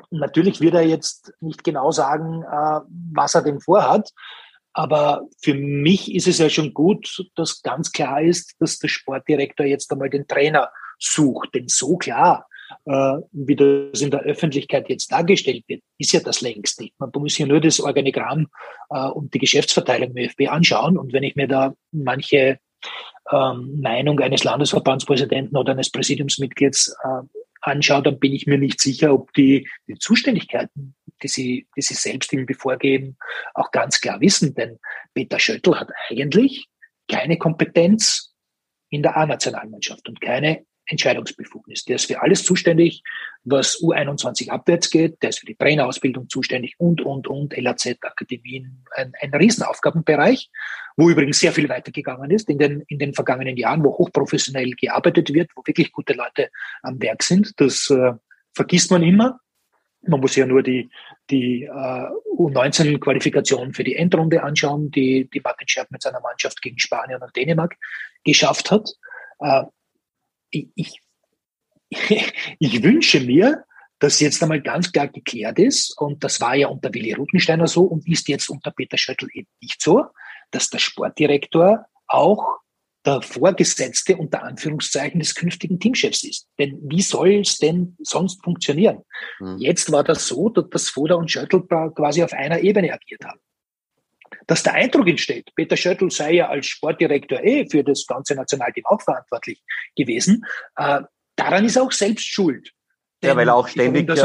Speaker 3: natürlich wird er jetzt nicht genau sagen, äh, was er denn vorhat. Aber für mich ist es ja schon gut, dass ganz klar ist, dass der Sportdirektor jetzt einmal den Trainer sucht. Denn so klar, wie das in der Öffentlichkeit jetzt dargestellt wird, ist ja das längst nicht. Man muss ja nur das Organigramm äh, und die Geschäftsverteilung im ÖFB anschauen. Und wenn ich mir da manche ähm, Meinung eines Landesverbandspräsidenten oder eines Präsidiumsmitglieds äh, anschaue, dann bin ich mir nicht sicher, ob die, die Zuständigkeiten, die sie, die sie selbst ihm bevorgeben, auch ganz klar wissen. Denn Peter Schöttl hat eigentlich keine Kompetenz in der A-Nationalmannschaft und keine Entscheidungsbefugnis. Der ist für alles zuständig, was U21 abwärts geht. Der ist für die Trainerausbildung zuständig und, und, und, LAZ, Akademien, ein, ein Riesenaufgabenbereich, wo übrigens sehr viel weitergegangen ist in den, in den vergangenen Jahren, wo hochprofessionell gearbeitet wird, wo wirklich gute Leute am Werk sind. Das äh, vergisst man immer. Man muss ja nur die, die äh, U19-Qualifikation für die Endrunde anschauen, die, die Martin Scherb mit seiner Mannschaft gegen Spanien und Dänemark geschafft hat. Äh, ich, ich wünsche mir, dass jetzt einmal ganz klar geklärt ist, und das war ja unter Willi Rutensteiner so und ist jetzt unter Peter Schöttl eben nicht so, dass der Sportdirektor auch der Vorgesetzte unter Anführungszeichen des künftigen Teamchefs ist. Denn wie soll es denn sonst funktionieren? Mhm. Jetzt war das so, dass Foda und Schöttl quasi auf einer Ebene agiert haben dass der Eindruck entsteht, Peter Schöttl sei ja als Sportdirektor eh für das ganze Nationalteam auch verantwortlich gewesen, äh, daran ist er auch selbst schuld.
Speaker 2: ja, weil er auch ständig äh,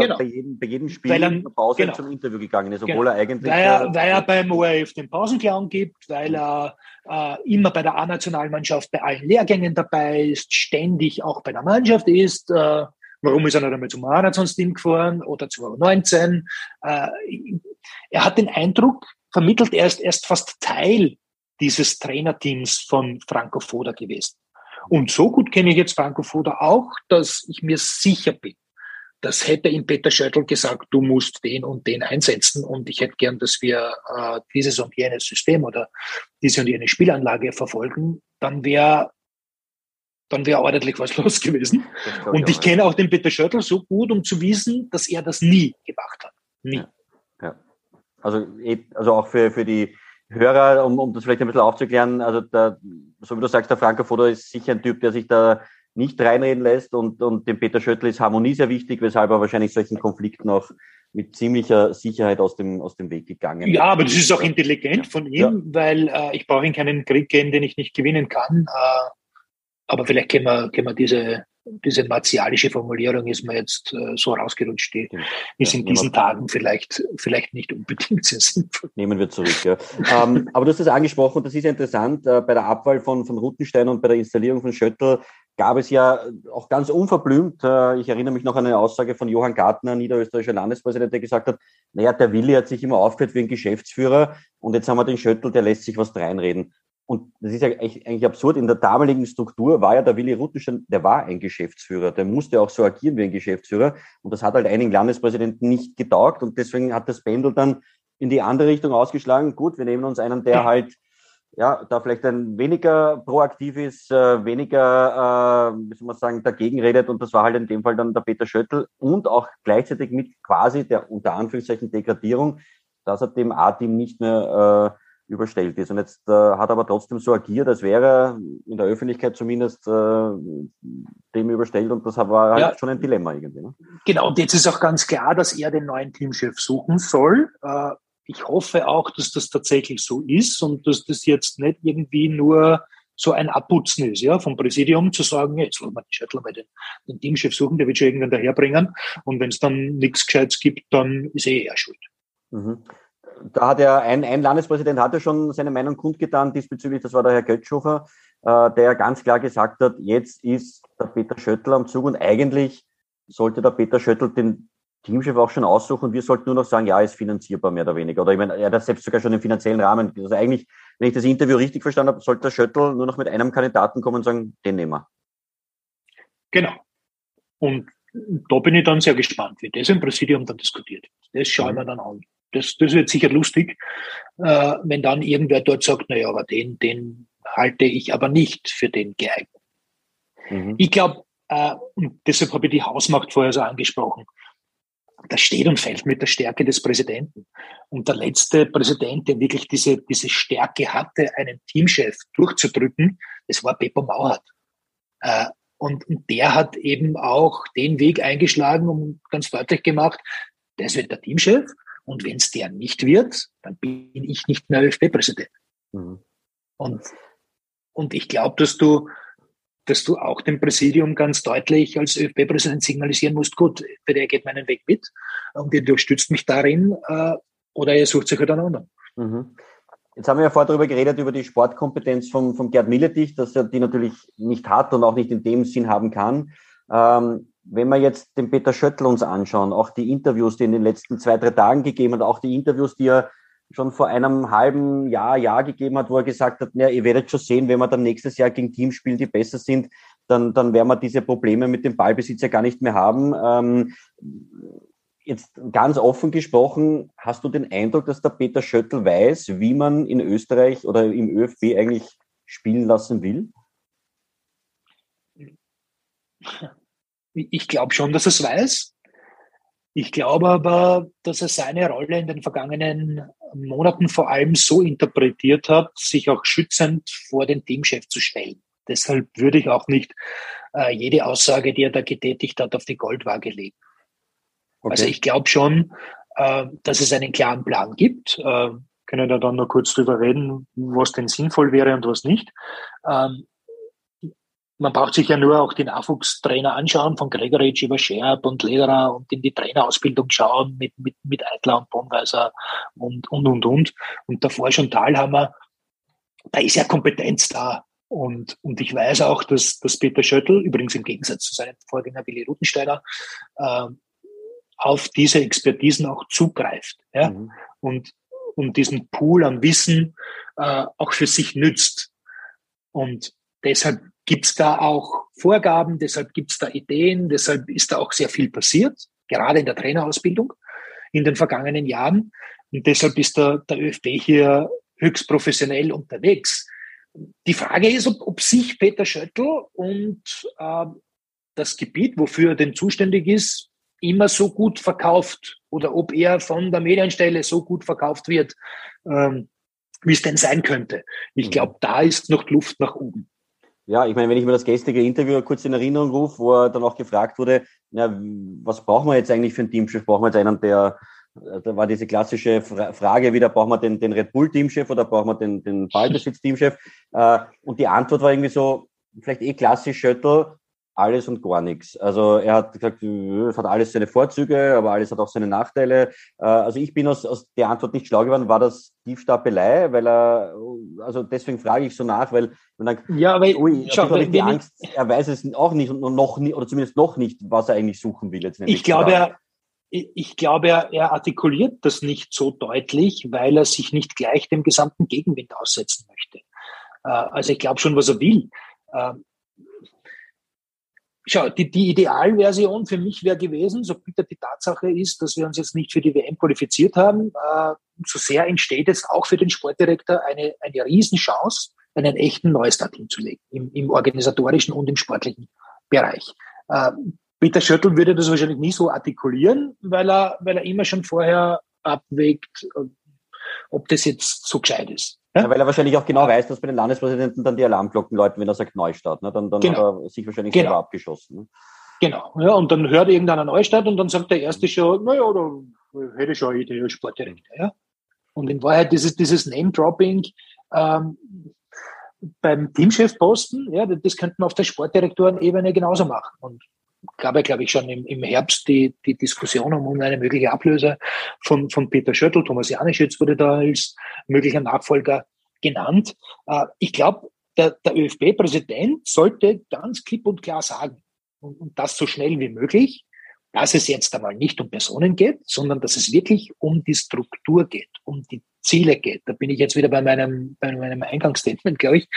Speaker 2: genau. bei, jedem, bei jedem Spiel weil er, in der Pause genau. zum Interview gegangen ist, obwohl genau. er eigentlich...
Speaker 3: Weil er, weil er beim ORF den Pausenclown gibt, weil er äh, immer bei der A-Nationalmannschaft bei allen Lehrgängen dabei ist, ständig auch bei der Mannschaft ist. Äh, warum ist er nicht einmal zum A-Nationsteam gefahren oder zu 19? Äh, er hat den Eindruck, vermittelt. Er ist erst fast Teil dieses Trainerteams von Franco Foda gewesen. Und so gut kenne ich jetzt Franco Foda auch, dass ich mir sicher bin, das hätte ihm Peter Schöttl gesagt, du musst den und den einsetzen und ich hätte gern, dass wir äh, dieses und jenes System oder diese und jene Spielanlage verfolgen, dann wäre dann wäre ordentlich was los gewesen. Und ich kenne auch den Peter Schöttl so gut, um zu wissen, dass er das nie gemacht hat. Nie. Ja.
Speaker 2: Also, eh, also auch für, für die Hörer, um, um das vielleicht ein bisschen aufzuklären, also der, so wie du sagst, der Franco Foto ist sicher ein Typ, der sich da nicht reinreden lässt und, und dem Peter Schöttl ist Harmonie sehr wichtig, weshalb er wahrscheinlich solchen Konflikten auch mit ziemlicher Sicherheit aus dem, aus dem Weg gegangen
Speaker 3: ist. Ja, aber das ist auch intelligent von ihm, ja. weil äh, ich brauche in keinen Krieg gehen, den ich nicht gewinnen kann. Äh, aber vielleicht können wir, können wir diese, diese martialische Formulierung ist mir jetzt äh, so rausgerutscht, die ist in diesen Tagen vielleicht, vielleicht nicht unbedingt sehr sinnvoll.
Speaker 2: Nehmen wir zurück. Ja. ähm, aber du hast das angesprochen, das ist ja interessant, äh, bei der Abwahl von, von Rutenstein und bei der Installierung von Schöttl gab es ja auch ganz unverblümt, äh, ich erinnere mich noch an eine Aussage von Johann Gartner, niederösterreichischer Landespräsident, der gesagt hat, naja, der Willi hat sich immer aufgehört wie ein Geschäftsführer und jetzt haben wir den Schöttl, der lässt sich was reinreden. Und das ist ja eigentlich absurd. In der damaligen Struktur war ja der Willi Ruttenstein, der war ein Geschäftsführer. Der musste auch so agieren wie ein Geschäftsführer. Und das hat halt einigen Landespräsidenten nicht getaugt. Und deswegen hat das Pendel dann in die andere Richtung ausgeschlagen. Gut, wir nehmen uns einen, der halt, ja, da vielleicht ein weniger proaktiv ist, äh, weniger, äh, wie soll man sagen, dagegen redet. Und das war halt in dem Fall dann der Peter Schöttl und auch gleichzeitig mit quasi der unter Anführungszeichen Degradierung, dass er dem A-Team nicht mehr, äh, überstellt ist. Und jetzt äh, hat aber trotzdem so agiert, als wäre er in der Öffentlichkeit zumindest äh, dem überstellt und das war halt ja. schon ein Dilemma irgendwie. Ne?
Speaker 3: Genau, und jetzt ist auch ganz klar, dass er den neuen Teamchef suchen soll. Äh, ich hoffe auch, dass das tatsächlich so ist und dass das jetzt nicht irgendwie nur so ein Abputzen ist, ja, vom Präsidium zu sagen, jetzt lassen wir die Schüttel mal den, den Teamchef suchen, der wird schon irgendwann daherbringen. Und wenn es dann nichts Gescheites gibt, dann ist er eher schuld.
Speaker 2: Mhm da hat ja ein, ein Landespräsident hatte schon seine Meinung kundgetan diesbezüglich, das war der Herr Götzschofer, äh, der ganz klar gesagt hat, jetzt ist der Peter Schöttl am Zug und eigentlich sollte der Peter Schöttl den Teamchef auch schon aussuchen und wir sollten nur noch sagen, ja, ist finanzierbar mehr oder weniger. Oder ich meine, er hat selbst sogar schon den finanziellen Rahmen. Also eigentlich, wenn ich das Interview richtig verstanden habe, sollte der Schöttl nur noch mit einem Kandidaten kommen und sagen, den nehmen wir.
Speaker 3: Genau. Und da bin ich dann sehr gespannt, wie das im Präsidium dann diskutiert. Das schauen wir dann an das, das wird sicher lustig, äh, wenn dann irgendwer dort sagt, naja, aber den, den halte ich aber nicht für den geeignet. Mhm. Ich glaube, äh, und deshalb habe ich die Hausmacht vorher so angesprochen. das steht und fällt mit der Stärke des Präsidenten. Und der letzte Präsident, der wirklich diese, diese Stärke hatte, einen Teamchef durchzudrücken, das war Beppo Mauert. Äh, und, der hat eben auch den Weg eingeschlagen und ganz deutlich gemacht, das wird der Teamchef. Und wenn es der nicht wird, dann bin ich nicht mehr ÖFB-Präsident. Mhm. Und, und ich glaube, dass du, dass du auch dem Präsidium ganz deutlich als ÖFB-Präsident signalisieren musst, gut, entweder er geht meinen Weg mit und ihr unterstützt mich darin äh, oder ihr sucht sich halt einen anderen. Mhm.
Speaker 2: Jetzt haben wir ja vorher darüber geredet, über die Sportkompetenz von, von Gerd Milletich, dass er die natürlich nicht hat und auch nicht in dem Sinn haben kann. Ähm, wenn wir jetzt den Peter Schöttl uns anschauen, auch die Interviews, die er in den letzten zwei, drei Tagen gegeben hat, auch die Interviews, die er schon vor einem halben Jahr, Jahr gegeben hat, wo er gesagt hat, ja, ihr werdet schon sehen, wenn wir dann nächstes Jahr gegen Teams spielen, die besser sind, dann, dann werden wir diese Probleme mit dem Ballbesitz ja gar nicht mehr haben. Ähm, Jetzt ganz offen gesprochen, hast du den Eindruck, dass der Peter Schöttl weiß, wie man in Österreich oder im ÖFB eigentlich spielen lassen will?
Speaker 3: Ich glaube schon, dass er es weiß. Ich glaube aber, dass er seine Rolle in den vergangenen Monaten vor allem so interpretiert hat, sich auch schützend vor den Teamchef zu stellen. Deshalb würde ich auch nicht äh, jede Aussage, die er da getätigt hat, auf die Goldwaage legen. Okay. Also ich glaube schon, äh, dass es einen klaren Plan gibt. Äh, können da dann noch kurz drüber reden, was denn sinnvoll wäre und was nicht. Ähm, man braucht sich ja nur auch die Nachwuchstrainer anschauen, von Gregoritsch über Scherb und Lederer und in die Trainerausbildung schauen mit, mit, mit Eitler und Bonweiser und, und, und, und. Und davor schon Talhammer, da ist ja Kompetenz da. Und, und ich weiß auch, dass, dass Peter Schöttl, übrigens im Gegensatz zu seinem Vorgänger Willi Rutensteiner, äh, auf diese Expertisen auch zugreift ja? Mhm. und, und diesen Pool an Wissen äh, auch für sich nützt. Und deshalb gibt's da auch Vorgaben, deshalb gibt's da Ideen, deshalb ist da auch sehr viel passiert, gerade in der Trainerausbildung in den vergangenen Jahren. Und deshalb ist der, der ÖFB hier höchst professionell unterwegs. Die Frage ist, ob, ob sich Peter Schöttl und äh, das Gebiet, wofür er denn zuständig ist, immer so gut verkauft oder ob er von der Medienstelle so gut verkauft wird, ähm, wie es denn sein könnte. Ich mhm. glaube, da ist noch Luft nach oben.
Speaker 2: Ja, ich meine, wenn ich mir das gestrige Interview kurz in Erinnerung rufe, wo er dann auch gefragt wurde, na, was brauchen wir jetzt eigentlich für einen Teamchef? Brauchen wir jetzt einen, der, da war diese klassische Frage wieder, brauchen wir den, den Red Bull Teamchef oder brauchen wir den, den Ballbesitz Teamchef? Äh, und die Antwort war irgendwie so, vielleicht eh klassisch Schöttl, alles und gar nichts. Also er hat gesagt, es hat alles seine Vorzüge, aber alles hat auch seine Nachteile. Äh, also ich bin aus, aus der Antwort nicht schlau geworden. War das Tiefstapelei? Weil er, also deswegen frage ich so nach, weil man dann,
Speaker 3: ja, aber ui,
Speaker 2: schau, ich die Angst, er weiß es auch nicht und noch nicht, oder zumindest noch nicht, was er eigentlich suchen will. Jetzt
Speaker 3: ich glaube, er, ich glaube, er, er artikuliert das nicht so deutlich, weil er sich nicht gleich dem gesamten Gegenwind aussetzen möchte. Äh, also ich glaube schon, was er will. Schau, die, die Idealversion für mich wäre gewesen, so bitter die Tatsache ist, dass wir uns jetzt nicht für die WM qualifiziert haben, äh, so sehr entsteht jetzt auch für den Sportdirektor eine, eine Riesenchance, einen echten Neustart hinzulegen, im, im organisatorischen und im sportlichen Bereich. Äh, Peter Schöttl würde das wahrscheinlich nie so artikulieren, weil er, weil er immer schon vorher abwägt, ob das jetzt so gescheit ist.
Speaker 2: Ja, weil er wahrscheinlich auch genau weiß, dass bei den Landespräsidenten dann die Alarmglocken läuten, wenn er sagt Neustadt. Ne? Dann, dann genau. hat er sich wahrscheinlich genau. selber abgeschossen. Ne?
Speaker 3: Genau, ja, und dann hört irgendeiner Neustadt und dann sagt der Erste schon, naja, da hätte ich schon eine Idee als Sportdirektor. Ja? Und in Wahrheit dieses, dieses Name-Dropping ähm, beim Teamchefposten, ja, das könnten wir auf der Sportdirektorenebene genauso machen. Und glaube, glaube ich, schon im, im Herbst die, die Diskussion um eine mögliche Ablöse von, von Peter Schöttl. Thomas Janischitz wurde da als möglicher Nachfolger genannt. Äh, ich glaube, der, der ÖFB-Präsident sollte ganz klipp und klar sagen, und, und das so schnell wie möglich, dass es jetzt einmal nicht um Personen geht, sondern dass es wirklich um die Struktur geht, um die Ziele geht. Da bin ich jetzt wieder bei meinem, bei meinem Eingangsstatement, glaube ich.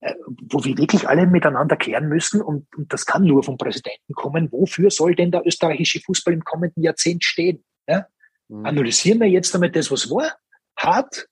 Speaker 3: Äh, wo wir wirklich alle miteinander klären müssen, und, und das kann nur vom Präsidenten kommen, wofür soll denn der österreichische Fußball im kommenden Jahrzehnt stehen? Ja? Mhm. Analysieren wir jetzt damit das, was war, hart,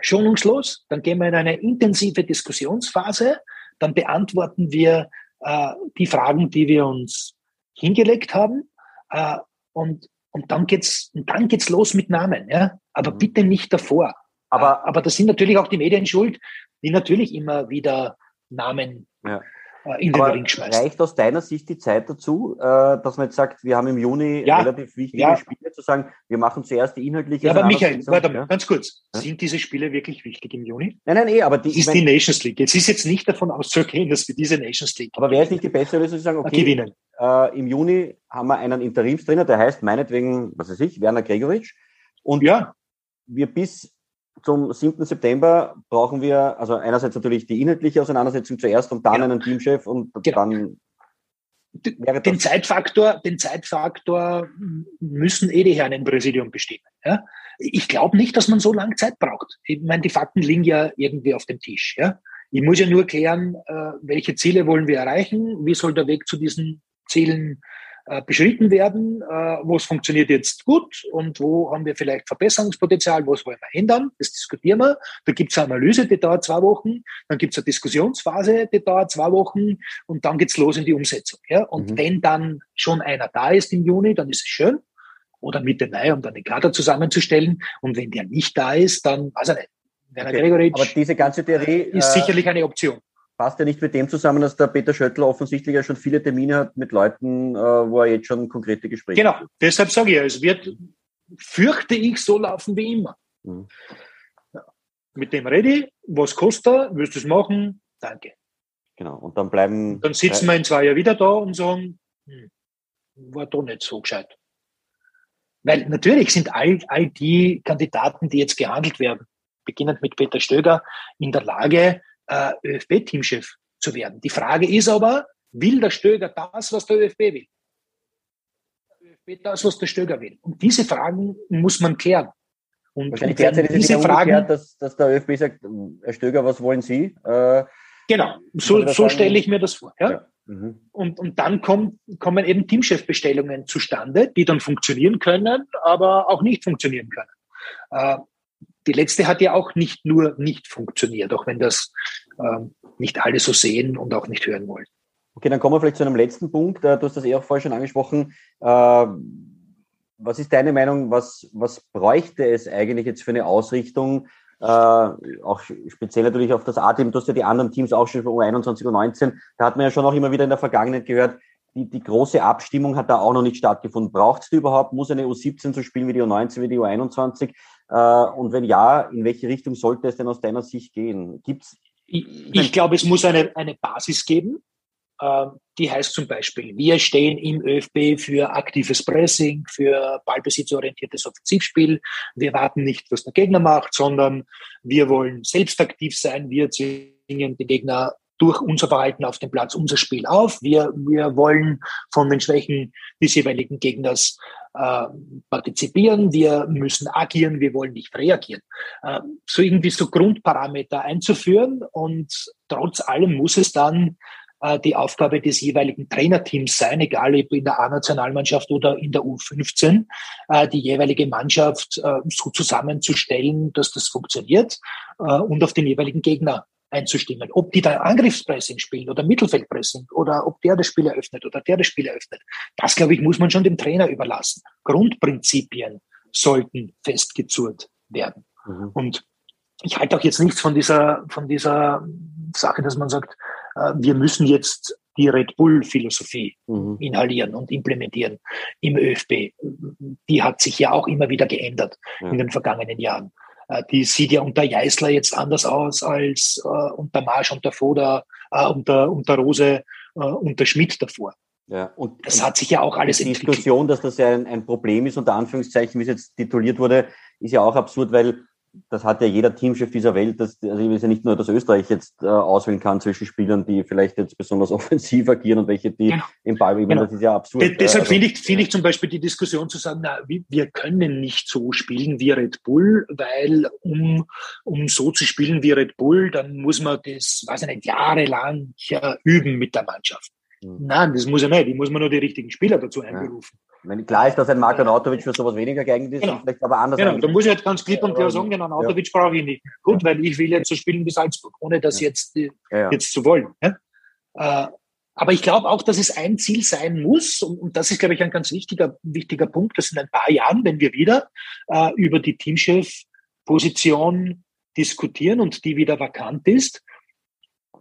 Speaker 3: schonungslos, dann gehen wir in eine intensive Diskussionsphase, dann beantworten wir äh, die Fragen, die wir uns hingelegt haben, äh, und, und dann geht's, und dann geht's los mit Namen, ja. Aber mhm. bitte nicht davor. Aber, aber das sind natürlich auch die Medien schuld, die natürlich immer wieder Namen ja.
Speaker 2: Äh, in den Aber Ring schmeißt. Reicht aus deiner Sicht die Zeit dazu, äh, dass man jetzt sagt, wir haben im Juni ja. relativ wichtige ja. Spiele, zu sagen, wir machen zuerst die inhaltliche.
Speaker 3: Ja, aber Michael, warte mal, ganz kurz. Sind diese Spiele wirklich wichtig im Juni?
Speaker 2: Nein, nein, eh, aber
Speaker 3: die. Ist die Nations League. Jetzt ist jetzt nicht davon auszugehen, dass wir diese Nations League.
Speaker 2: Aber wäre es nicht die bessere Lösung zu sagen, okay, gewinnen. Äh, im Juni haben wir einen Interimstrainer, der heißt meinetwegen, was weiß ich, Werner Gregoritsch. Und ja. wir bis zum 7. September brauchen wir, also einerseits natürlich die inhaltliche Auseinandersetzung zuerst und dann ja. einen Teamchef und genau. dann
Speaker 3: den Zeitfaktor, den Zeitfaktor müssen eh die Herren im Präsidium bestimmen. Ja? Ich glaube nicht, dass man so lange Zeit braucht. Ich meine, die Fakten liegen ja irgendwie auf dem Tisch. Ja? Ich muss ja nur klären, äh, welche Ziele wollen wir erreichen, wie soll der Weg zu diesen Zielen äh, beschritten werden, äh, was funktioniert jetzt gut und wo haben wir vielleicht Verbesserungspotenzial, was wollen wir ändern, das diskutieren wir. Da gibt es eine Analyse, die dauert zwei Wochen, dann gibt es eine Diskussionsphase, die dauert zwei Wochen und dann geht's los in die Umsetzung. Ja? Und mhm. wenn dann schon einer da ist im Juni, dann ist es schön. Oder Mitte Mai, um dann den Kader zusammenzustellen. Und wenn der nicht da ist, dann weiß er nicht.
Speaker 2: Werner okay. Gregoritsch Aber diese ganze Theorie
Speaker 3: ist äh, sicherlich eine Option
Speaker 2: passt ja nicht mit dem zusammen, dass der Peter Schöttler offensichtlich ja schon viele Termine hat mit Leuten, äh, wo er jetzt schon konkrete Gespräche
Speaker 3: Genau, hat. deshalb sage ich, es wird, fürchte ich, so laufen wie immer. Mhm. Ja. Mit dem ready, was kostet er, willst du es machen? Danke.
Speaker 2: Genau, und dann bleiben...
Speaker 3: Dann sitzen wir in zwei Jahren wieder da und sagen, hm, war doch nicht so gescheit. Weil natürlich sind all, all die Kandidaten, die jetzt gehandelt werden, beginnend mit Peter Stöger, in der Lage, äh, ÖFB-Teamchef zu werden. Die Frage ist aber, will der Stöger das, was der ÖFB will? Der ÖFB das, was der Stöger will? Und diese Fragen muss man klären.
Speaker 2: Und, Wahrscheinlich derzeit ist diese Fragen, dass, dass der ÖFB sagt, Herr Stöger, was wollen Sie?
Speaker 3: Äh, genau, so, so stelle ich mir das vor. Ja? ja. Mhm. Und, und dann kommt, kommen eben Teamchefbestellungen zustande, die dann funktionieren können, aber auch nicht funktionieren können. Äh, die letzte hat ja auch nicht nur nicht funktioniert, auch wenn das ähm, nicht alle so sehen und auch nicht hören wollen.
Speaker 2: Okay, dann kommen wir vielleicht zu einem letzten Punkt. Äh, du hast das eh auch vorher schon angesprochen. Äh, was ist deine Meinung? Was, was bräuchte es eigentlich jetzt für eine Ausrichtung? Äh, auch speziell natürlich auf das A-Team. Du hast ja die anderen Teams auch schon für U21 und 19. Da hat man ja schon auch immer wieder in der Vergangenheit gehört, die, die große Abstimmung hat da auch noch nicht stattgefunden. Braucht es die überhaupt? Muss eine U17 so spielen wie die U19, wie die U21? Äh, und wenn ja, in welche Richtung sollte es denn aus deiner Sicht gehen? Gibt's?
Speaker 3: Ich, ich glaube, es muss eine, eine Basis geben. Äh, die heißt zum Beispiel, wir stehen im ÖFB für aktives Pressing, für ballbesitzorientiertes Offensivspiel. Wir warten nicht, was der Gegner macht, sondern wir wollen selbst aktiv sein. Wir zwingen die Gegner durch unser Verhalten auf dem Platz unser Spiel auf. Wir, wir wollen von den Schwächen des jeweiligen Gegners äh, partizipieren. Wir müssen agieren. Wir wollen nicht reagieren. Äh, so irgendwie so Grundparameter einzuführen und trotz allem muss es dann äh, die Aufgabe des jeweiligen Trainerteams sein, egal ob in der A-Nationalmannschaft oder in der U15, äh, die jeweilige Mannschaft äh, so zusammenzustellen, dass das funktioniert und auf den jeweiligen Gegner einzustimmen. Ob die da Angriffspressing spielen oder Mittelfeldpressing oder ob der das Spiel eröffnet oder der das Spiel eröffnet, das, glaube ich, muss man schon dem Trainer überlassen. Grundprinzipien sollten festgezurrt werden. Mhm. Und ich halte auch jetzt nichts von dieser, von dieser Sache, dass man sagt, äh, wir müssen jetzt die Red Bull-Philosophie mhm. inhalieren und implementieren im ÖFB. Die hat sich ja auch immer wieder geändert ja. in den vergangenen Jahren. Äh, die sieht ja unter Jeißler jetzt anders aus als äh, unter Marsch, unter Foda, äh, unter, unter Rose, unter Schmidt davor.
Speaker 2: Ja, und das hat sich ja auch alles
Speaker 3: die entwickelt. Die Diskussion, dass das ja ein, ein Problem ist, unter Anführungszeichen, wie es jetzt tituliert wurde, ist ja auch absurd, weil das hat ja jeder Teamchef dieser Welt, dass, also ich weiß ja nicht nur, dass Österreich jetzt äh, auswählen kann zwischen Spielern, die vielleicht jetzt besonders offensiv agieren und welche, die genau. im Ball, ich genau. das ist ja absurd. De deshalb also, finde ich, finde ich zum Beispiel die Diskussion zu sagen, na, wir können nicht so spielen wie Red Bull, weil um, um so zu spielen wie Red Bull, dann muss man das, weiß ich nicht, jahrelang ja, üben mit der Mannschaft. Mhm. Nein, das muss er nicht. Ich muss man nur die richtigen Spieler dazu einberufen.
Speaker 2: Ja. Wenn klar ist, dass ein Marko Nautovic für sowas weniger geeignet ist,
Speaker 3: genau. vielleicht aber anders. Genau, da muss ich jetzt ganz klipp und klar sagen, genau, Nautovic ja. brauche ich nicht. Gut, ja. weil ich will jetzt so spielen wie Salzburg, ohne das jetzt, äh, jetzt zu wollen. Äh, Aber ich glaube auch, dass es ein Ziel sein muss, und, und, das ist, glaube ich, ein ganz wichtiger, wichtiger Punkt, dass in ein paar Jahren, wenn wir wieder äh, über die Teamchef-Position diskutieren und die wieder vakant ist,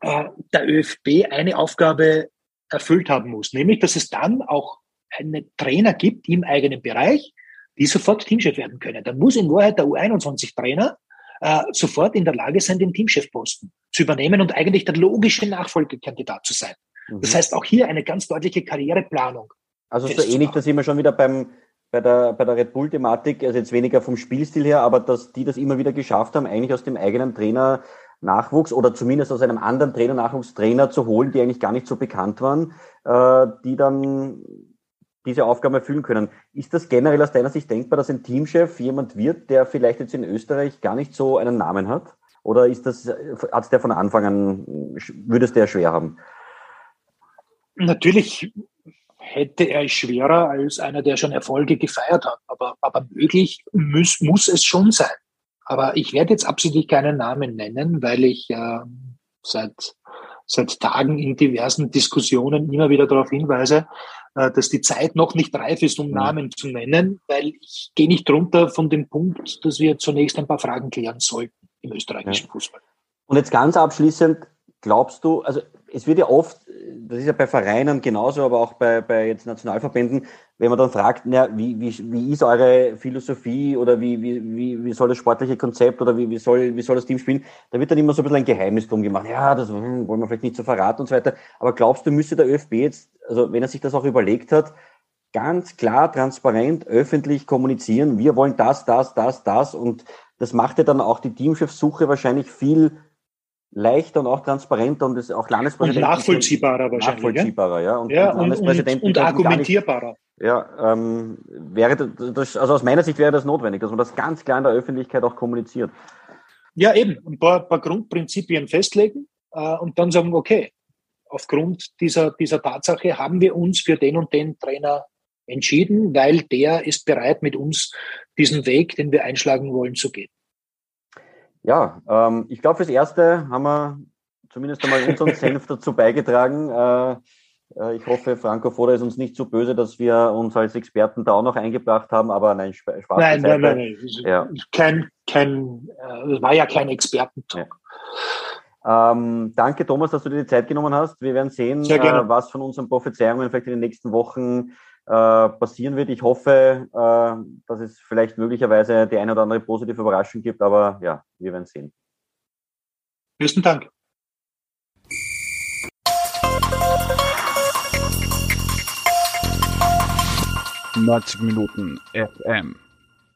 Speaker 3: äh, der ÖFB eine Aufgabe erfüllt haben muss, nämlich dass es dann auch einen Trainer gibt im eigenen Bereich, die sofort Teamchef werden können. Dann muss in Wahrheit der U21-Trainer äh, sofort in der Lage sein, den Teamchefposten zu übernehmen und eigentlich der logische Nachfolgekandidat zu sein. Mhm. Das heißt, auch hier eine ganz deutliche Karriereplanung.
Speaker 2: Also so ähnlich, da sind wir schon wieder beim, bei der, bei der Red Bull-Thematik, also jetzt weniger vom Spielstil her, aber dass die das immer wieder geschafft haben, eigentlich aus dem eigenen Trainer Nachwuchs oder zumindest aus einem anderen Trainer, Nachwuchstrainer zu holen, die eigentlich gar nicht so bekannt waren, äh, die dann diese Aufgaben erfüllen können. Ist das generell aus deiner Sicht denkbar, dass ein Teamchef jemand wird, der vielleicht jetzt in Österreich gar nicht so einen Namen hat? Oder ist das, hat der von Anfang an, würde es der schwer haben?
Speaker 3: Natürlich hätte er es schwerer als einer, der schon Erfolge gefeiert hat. Aber, aber möglich muss, muss es schon sein. Aber ich werde jetzt absolut keinen Namen nennen, weil ich äh, seit, seit Tagen in diversen Diskussionen immer wieder darauf hinweise, dass die Zeit noch nicht reif ist, um. Namen zu nennen, weil ich gehe nicht runter von dem Punkt, dass wir zunächst ein paar Fragen klären sollten im österreichischen ja. Fußball.
Speaker 2: Und jetzt ganz abschließend, glaubst du, also es wird ja oft, das ist ja bei Vereinen genauso, aber auch bei, bei jetzt Nationalverbänden, wenn man dann fragt, na, wie, wie, wie ist eure Philosophie oder wie, wie, wie soll das sportliche Konzept oder wie, wie, soll, wie soll das Team spielen, da wird dann immer so ein bisschen ein Geheimnis drum gemacht. Ja, das hm, wollen wir vielleicht nicht so verraten und so weiter. Aber glaubst du, müsste der ÖFB jetzt, also wenn er sich das auch überlegt hat, ganz klar, transparent, öffentlich kommunizieren, wir wollen das, das, das, das und das macht ja dann auch die Teamchefsuche wahrscheinlich viel leichter und auch transparenter und ist auch Landespräsident.
Speaker 3: Und nachvollziehbarer wahrscheinlich.
Speaker 2: Nachvollziehbarer, ja.
Speaker 3: Und, ja, und, und, und argumentierbarer. Nicht,
Speaker 2: ja, ähm, wäre das, also aus meiner Sicht wäre das notwendig, dass man das ganz klar in der Öffentlichkeit auch kommuniziert.
Speaker 3: Ja, eben, ein paar, paar Grundprinzipien festlegen äh, und dann sagen, okay, aufgrund dieser, dieser Tatsache haben wir uns für den und den Trainer entschieden, weil der ist bereit, mit uns diesen Weg, den wir einschlagen wollen, zu gehen.
Speaker 2: Ja, ähm, ich glaube, fürs Erste haben wir zumindest einmal unseren Senf dazu beigetragen. Äh, äh, ich hoffe, Franco Foda ist uns nicht so böse, dass wir uns als Experten da auch noch eingebracht haben, aber nein, Spaß
Speaker 3: Nein, nein, nein, nein. Ja. Kein, kein, äh, war ja kein Expertentalk.
Speaker 2: Ja. Ähm, danke, Thomas, dass du dir die Zeit genommen hast. Wir werden sehen, äh, was von unseren Prophezeiungen vielleicht in den nächsten Wochen passieren wird. Ich hoffe, äh, dass es vielleicht möglicherweise die eine oder andere positive Überraschung gibt, aber ja, wir werden sehen.
Speaker 3: Besten Dank.
Speaker 1: Neunzig Minuten FM.